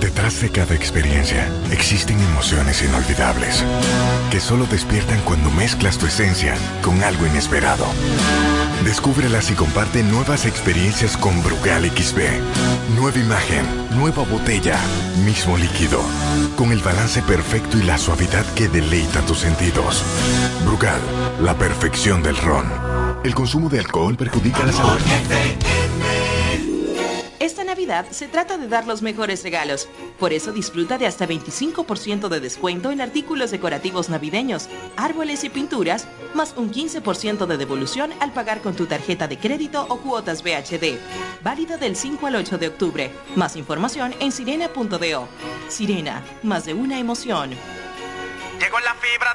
Detrás de cada experiencia existen emociones inolvidables que solo despiertan cuando mezclas tu esencia con algo inesperado. Descúbrelas y comparte nuevas experiencias con Brugal XB. Nueva imagen, nueva botella, mismo líquido, con el balance perfecto y la suavidad que deleita tus sentidos. Brugal, la perfección del ron. El consumo de alcohol perjudica la salud. Esta Navidad se trata de dar los mejores regalos. Por eso disfruta de hasta 25% de descuento en artículos decorativos navideños, árboles y pinturas, más un 15% de devolución al pagar con tu tarjeta de crédito o cuotas VHD. Válido del 5 al 8 de octubre. Más información en sirena.do. Sirena, más de una emoción.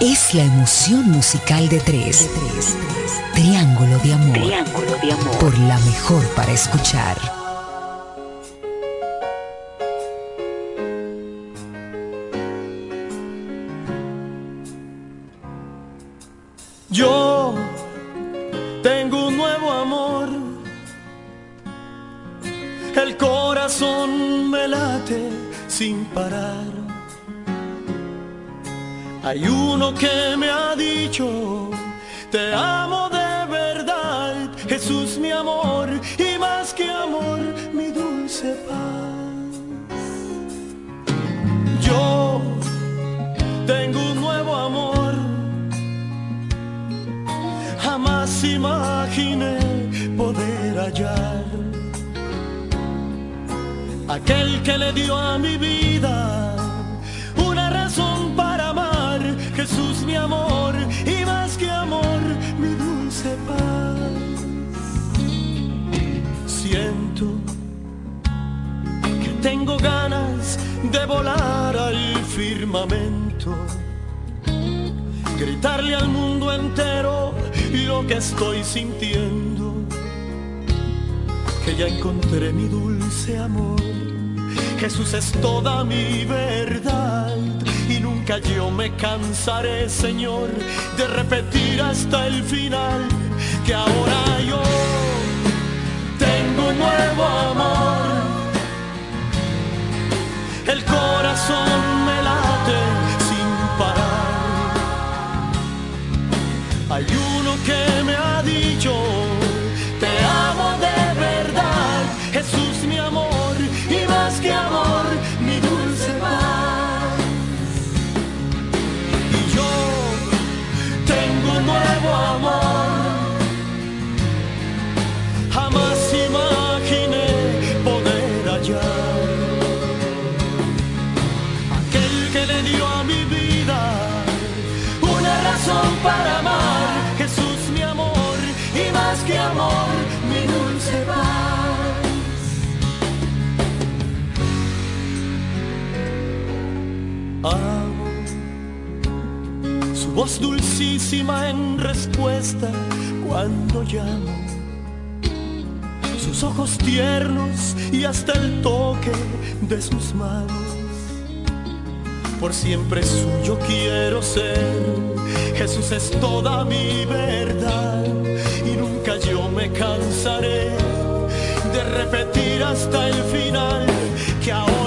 Es la emoción musical de tres. Triángulo de Amor. Triángulo de Amor. Por la mejor para escuchar. Yo tengo un nuevo amor. El corazón me late sin parar. Hay uno que me ha dicho, te amo de verdad, Jesús mi amor, y más que amor, mi dulce paz. Yo tengo un nuevo amor, jamás imaginé poder hallar aquel que le dio a mi vida amor, y más que amor, mi dulce paz. Siento que tengo ganas de volar al firmamento, gritarle al mundo entero lo que estoy sintiendo, que ya encontré mi dulce amor. Jesús es toda mi verdad nunca yo me cansaré, Señor, de repetir hasta el final que ahora yo tengo un nuevo amor. El corazón razón para amar, Jesús mi amor, y más que amor, mi dulce paz. Amo su voz dulcísima en respuesta cuando llamo, sus ojos tiernos y hasta el toque de sus manos. Por siempre suyo quiero ser, Jesús es toda mi verdad y nunca yo me cansaré de repetir hasta el final que ahora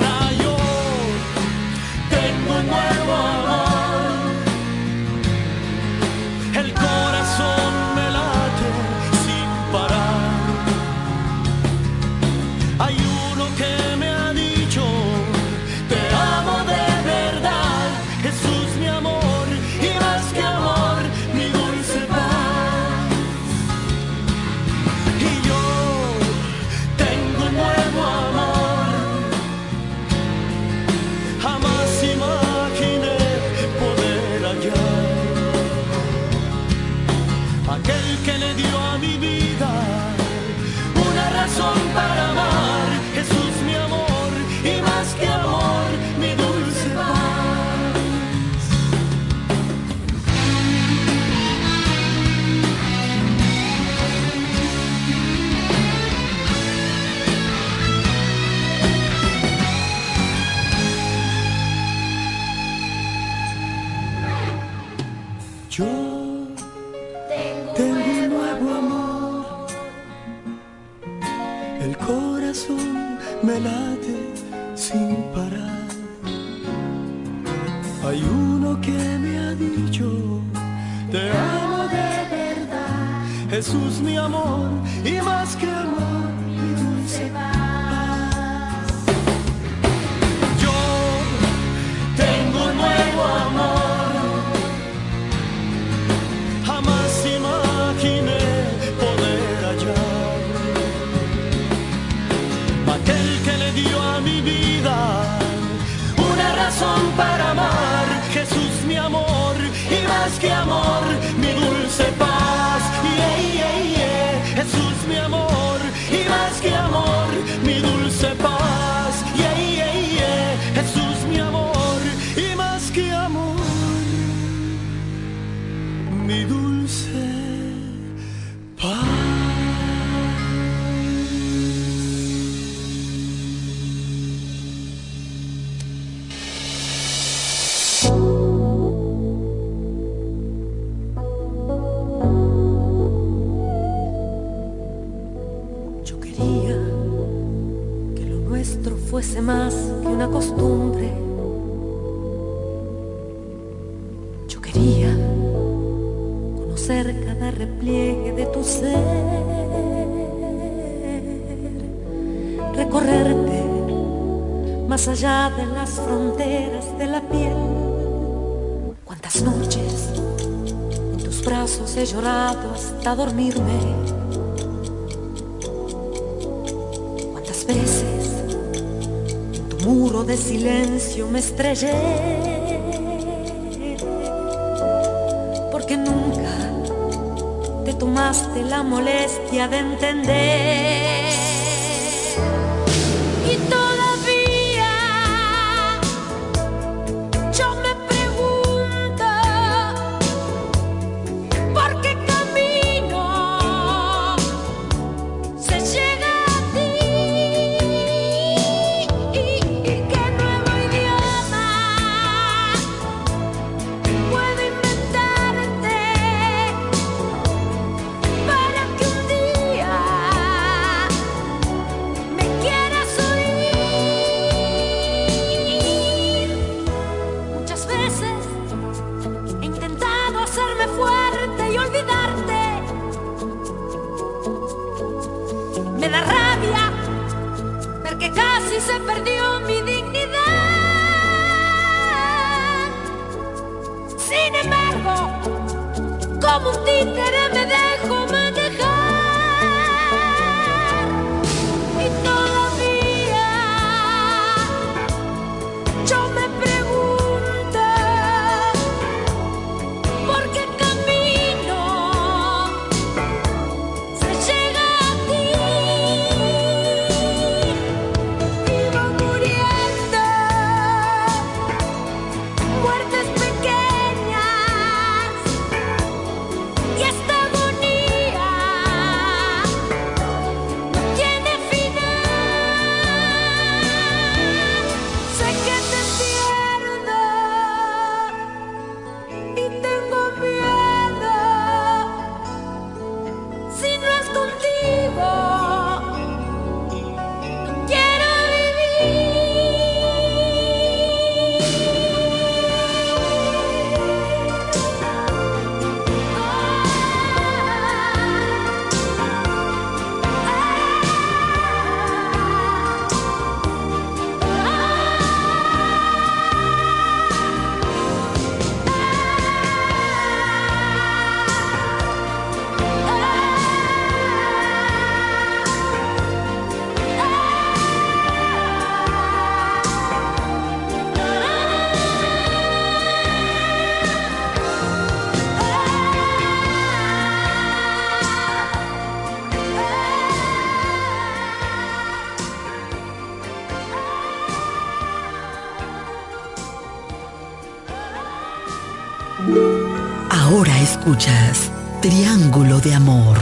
Jesús mi amor y más que amor, mi dulce paz. Yo tengo un nuevo amor. Jamás imaginé poder hallar aquel que le dio a mi vida una razón para amar. Jesús mi amor y más que amor, mi amor más que una costumbre. Yo quería conocer cada repliegue de tu ser, recorrerte más allá de las fronteras de la piel. Cuántas noches en tus brazos he llorado hasta dormirme. Muro de silencio me estrellé. Porque nunca te tomaste la molestia de entender. triángulo de amor.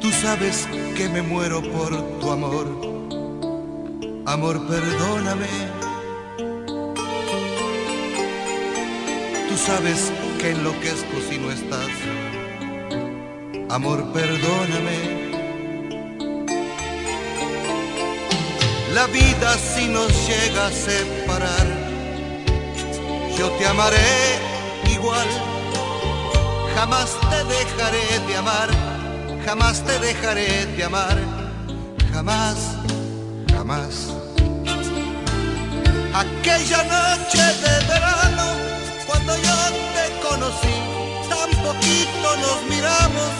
Tú sabes que me muero por tu amor. Amor, perdóname. Tú sabes que enloquezco si no estás. Amor, perdóname. La vida si nos llega a separar yo te amaré igual. Jamás te dejaré de amar, jamás te dejaré de amar, jamás, jamás. Aquella noche de verano, cuando yo te conocí, tan poquito nos miramos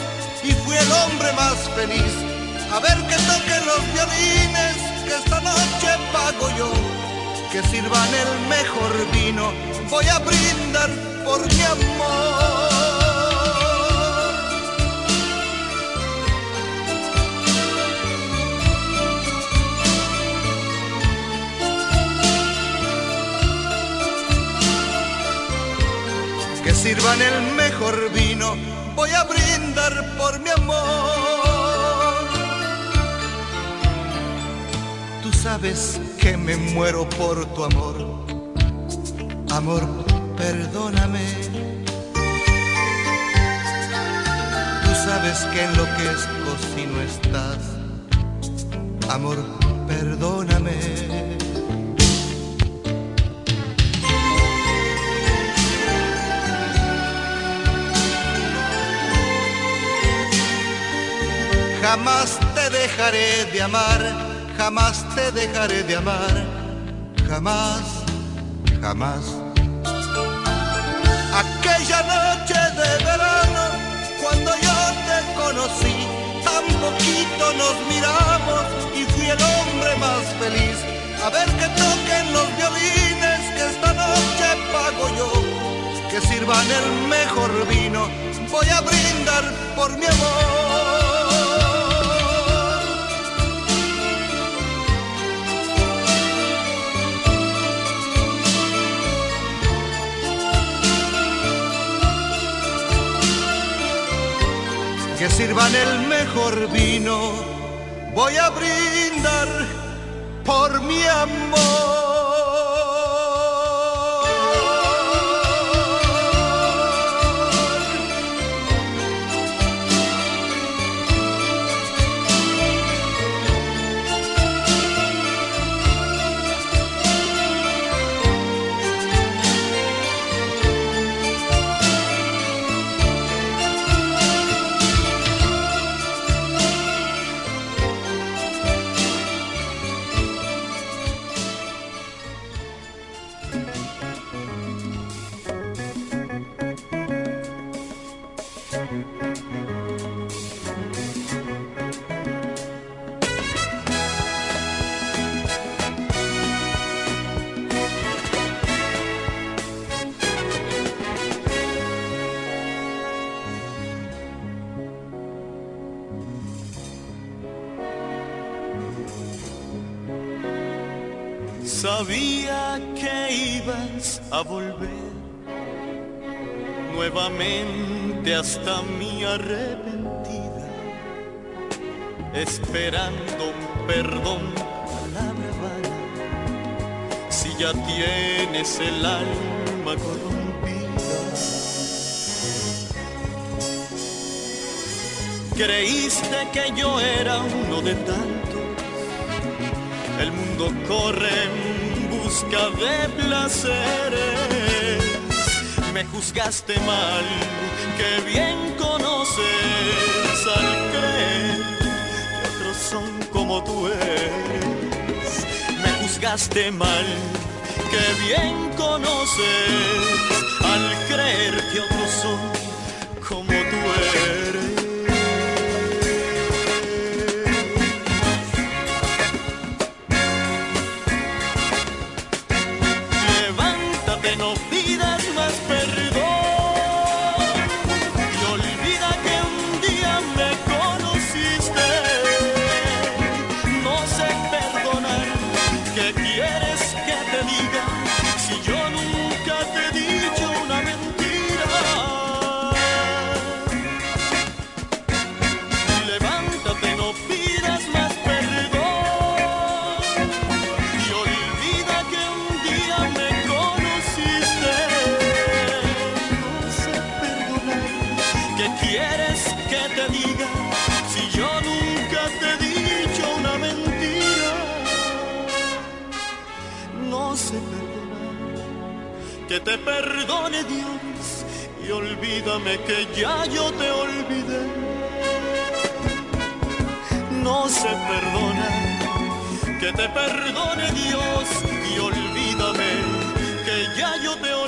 y fui el hombre más feliz. A ver que toquen los violines, que esta noche pago yo, que sirvan el mejor vino, voy a brindar por mi amor. Que sirvan el mejor vino, voy a brindar por mi amor. Tú sabes que me muero por tu amor. Amor, perdóname. Tú sabes que enloquezco si no estás. Amor, perdóname. Jamás te dejaré de amar, jamás te dejaré de amar, jamás, jamás. Aquella noche de verano, cuando yo te conocí, tan poquito nos miramos y fui el hombre más feliz. A ver que toquen los violines, que esta noche pago yo, que sirvan el mejor vino, voy a brindar por mi amor. Sirvan el mejor vino, voy a brindar por mi amor. Conoces que te perdone Dios y olvídame que ya yo te olvidé. No se perdona, que te perdone Dios y olvídame que ya yo te olvidé.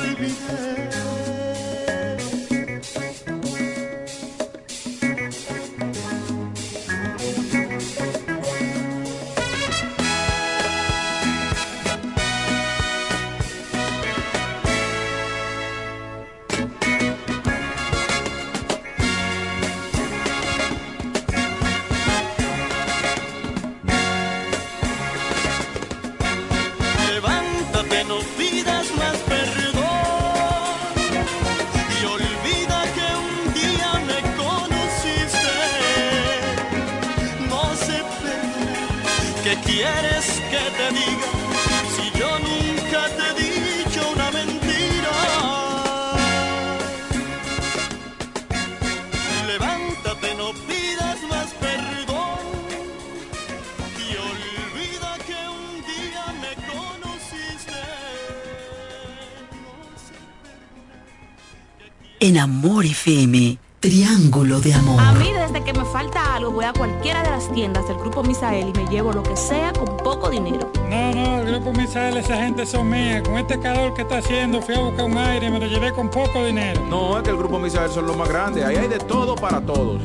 Quieres que te diga si yo nunca te he dicho una mentira. Levántate, no pidas más perdón y olvida que un día me conociste. En Amor FM, Triángulo de Amor. Voy a cualquiera de las tiendas del Grupo Misael y me llevo lo que sea con poco dinero. No, no, el grupo Misael, esa gente son mía. Con este calor que está haciendo, fui a buscar un aire y me lo llevé con poco dinero. No, es que el grupo Misael son los más grandes. Ahí hay de todo para todos.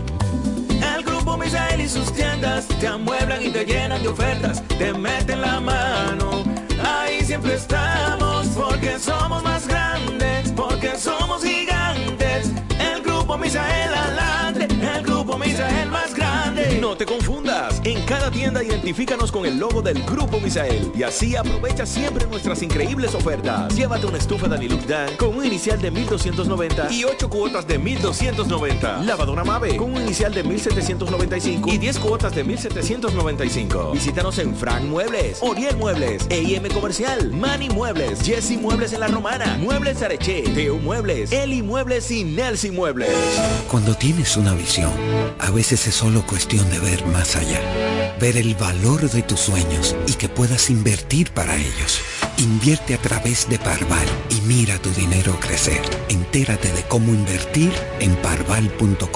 El grupo Misael y sus tiendas te amueblan y te llenan de ofertas, te meten la mano. Ahí siempre estamos porque somos más grandes, porque somos gigantes. El grupo Misael adelante, el No te confundas. En cada tienda identifícanos con el logo del Grupo Misael y así aprovecha siempre nuestras increíbles ofertas. Llévate una estufa Daniluk Dan con un inicial de 1290 y 8 cuotas de 1290. Lavadora Mave con un inicial de 1795 y 10 cuotas de 1795. Visítanos en Frank Muebles, Oriel Muebles, EIM Comercial, Mani Muebles, Jesse Muebles en la Romana, Muebles Areche, Teo Muebles, Eli Muebles y Nelson Muebles. Cuando tienes una visión, a veces es solo cuestión de ver más allá, ver el valor de tus sueños y que puedas invertir para ellos. Invierte a través de Parval y mira tu dinero crecer. Entérate de cómo invertir en parval.com.do.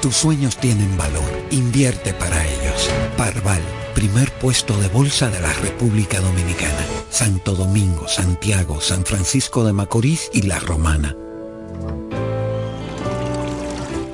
Tus sueños tienen valor. Invierte para ellos. Parval, primer puesto de bolsa de la República Dominicana. Santo Domingo, Santiago, San Francisco de Macorís y La Romana.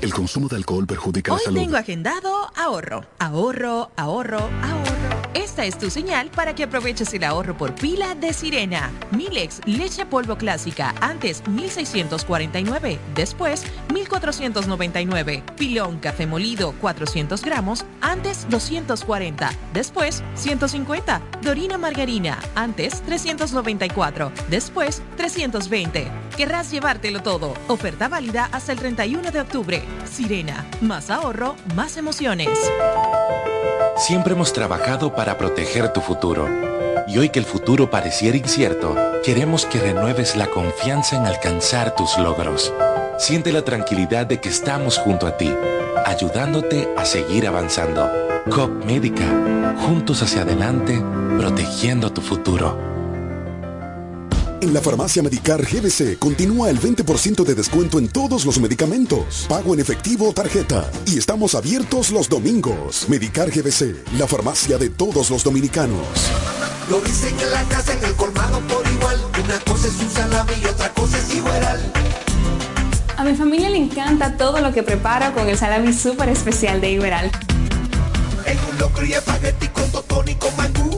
El consumo de alcohol perjudica la Hoy salud. tengo agendado ahorro, ahorro, ahorro, ahorro. Esta es tu señal para que aproveches el ahorro por pila de sirena. Milex, leche polvo clásica, antes 1649, después 1499. Pilón café molido 400 gramos, antes 240, después 150. Dorina margarina, antes 394, después 320. Querrás llevártelo todo. Oferta válida hasta el 31 de octubre. Sirena, más ahorro, más emociones. Siempre hemos trabajado para proteger tu futuro. Y hoy que el futuro pareciera incierto, queremos que renueves la confianza en alcanzar tus logros. Siente la tranquilidad de que estamos junto a ti, ayudándote a seguir avanzando. COP Médica, juntos hacia adelante, protegiendo tu futuro. En la farmacia Medicar GBC continúa el 20% de descuento en todos los medicamentos. Pago en efectivo o tarjeta. Y estamos abiertos los domingos. Medicar GBC, la farmacia de todos los dominicanos. Lo dicen en la casa, en el colmado por igual. Una cosa es un salami y otra cosa es igual. A mi familia le encanta todo lo que preparo con el salami súper especial de Iberal. En un locro y espagueti con totón y con mangú.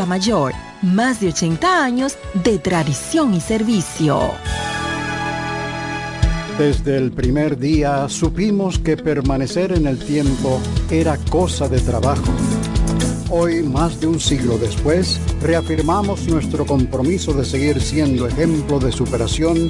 Mayor, más de 80 años de tradición y servicio. Desde el primer día supimos que permanecer en el tiempo era cosa de trabajo. Hoy, más de un siglo después, reafirmamos nuestro compromiso de seguir siendo ejemplo de superación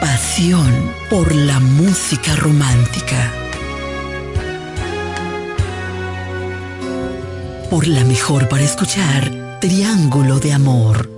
Pasión por la música romántica. Por la mejor para escuchar, Triángulo de Amor.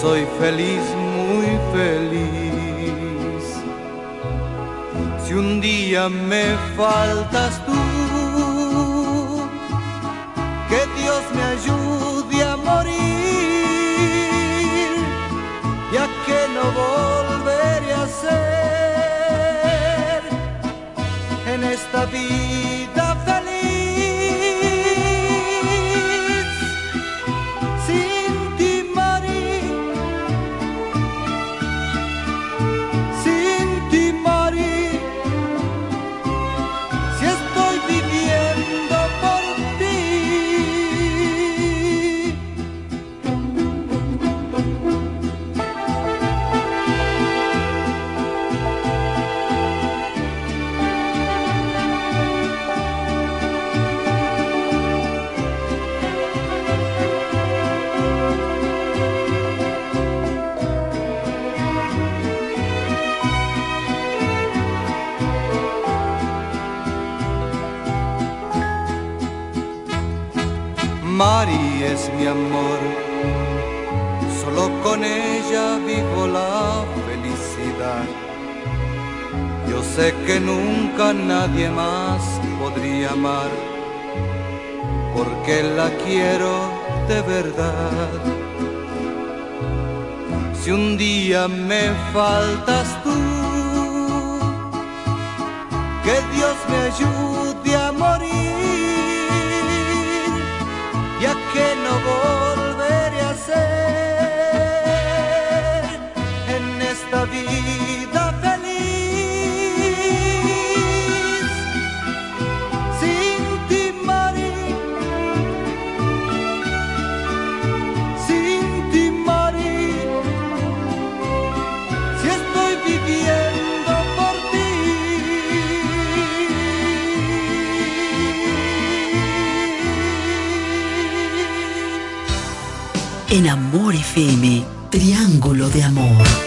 Soy feliz, muy feliz. Si un día me faltas tú, que Dios me ayude a morir, ya que no volveré a ser en esta vida que nunca nadie más podría amar, porque la quiero de verdad. Si un día me faltas tú, que Dios me ayude a morir ya que no volveré a ser en esta vida En Amor FM, Triángulo de Amor.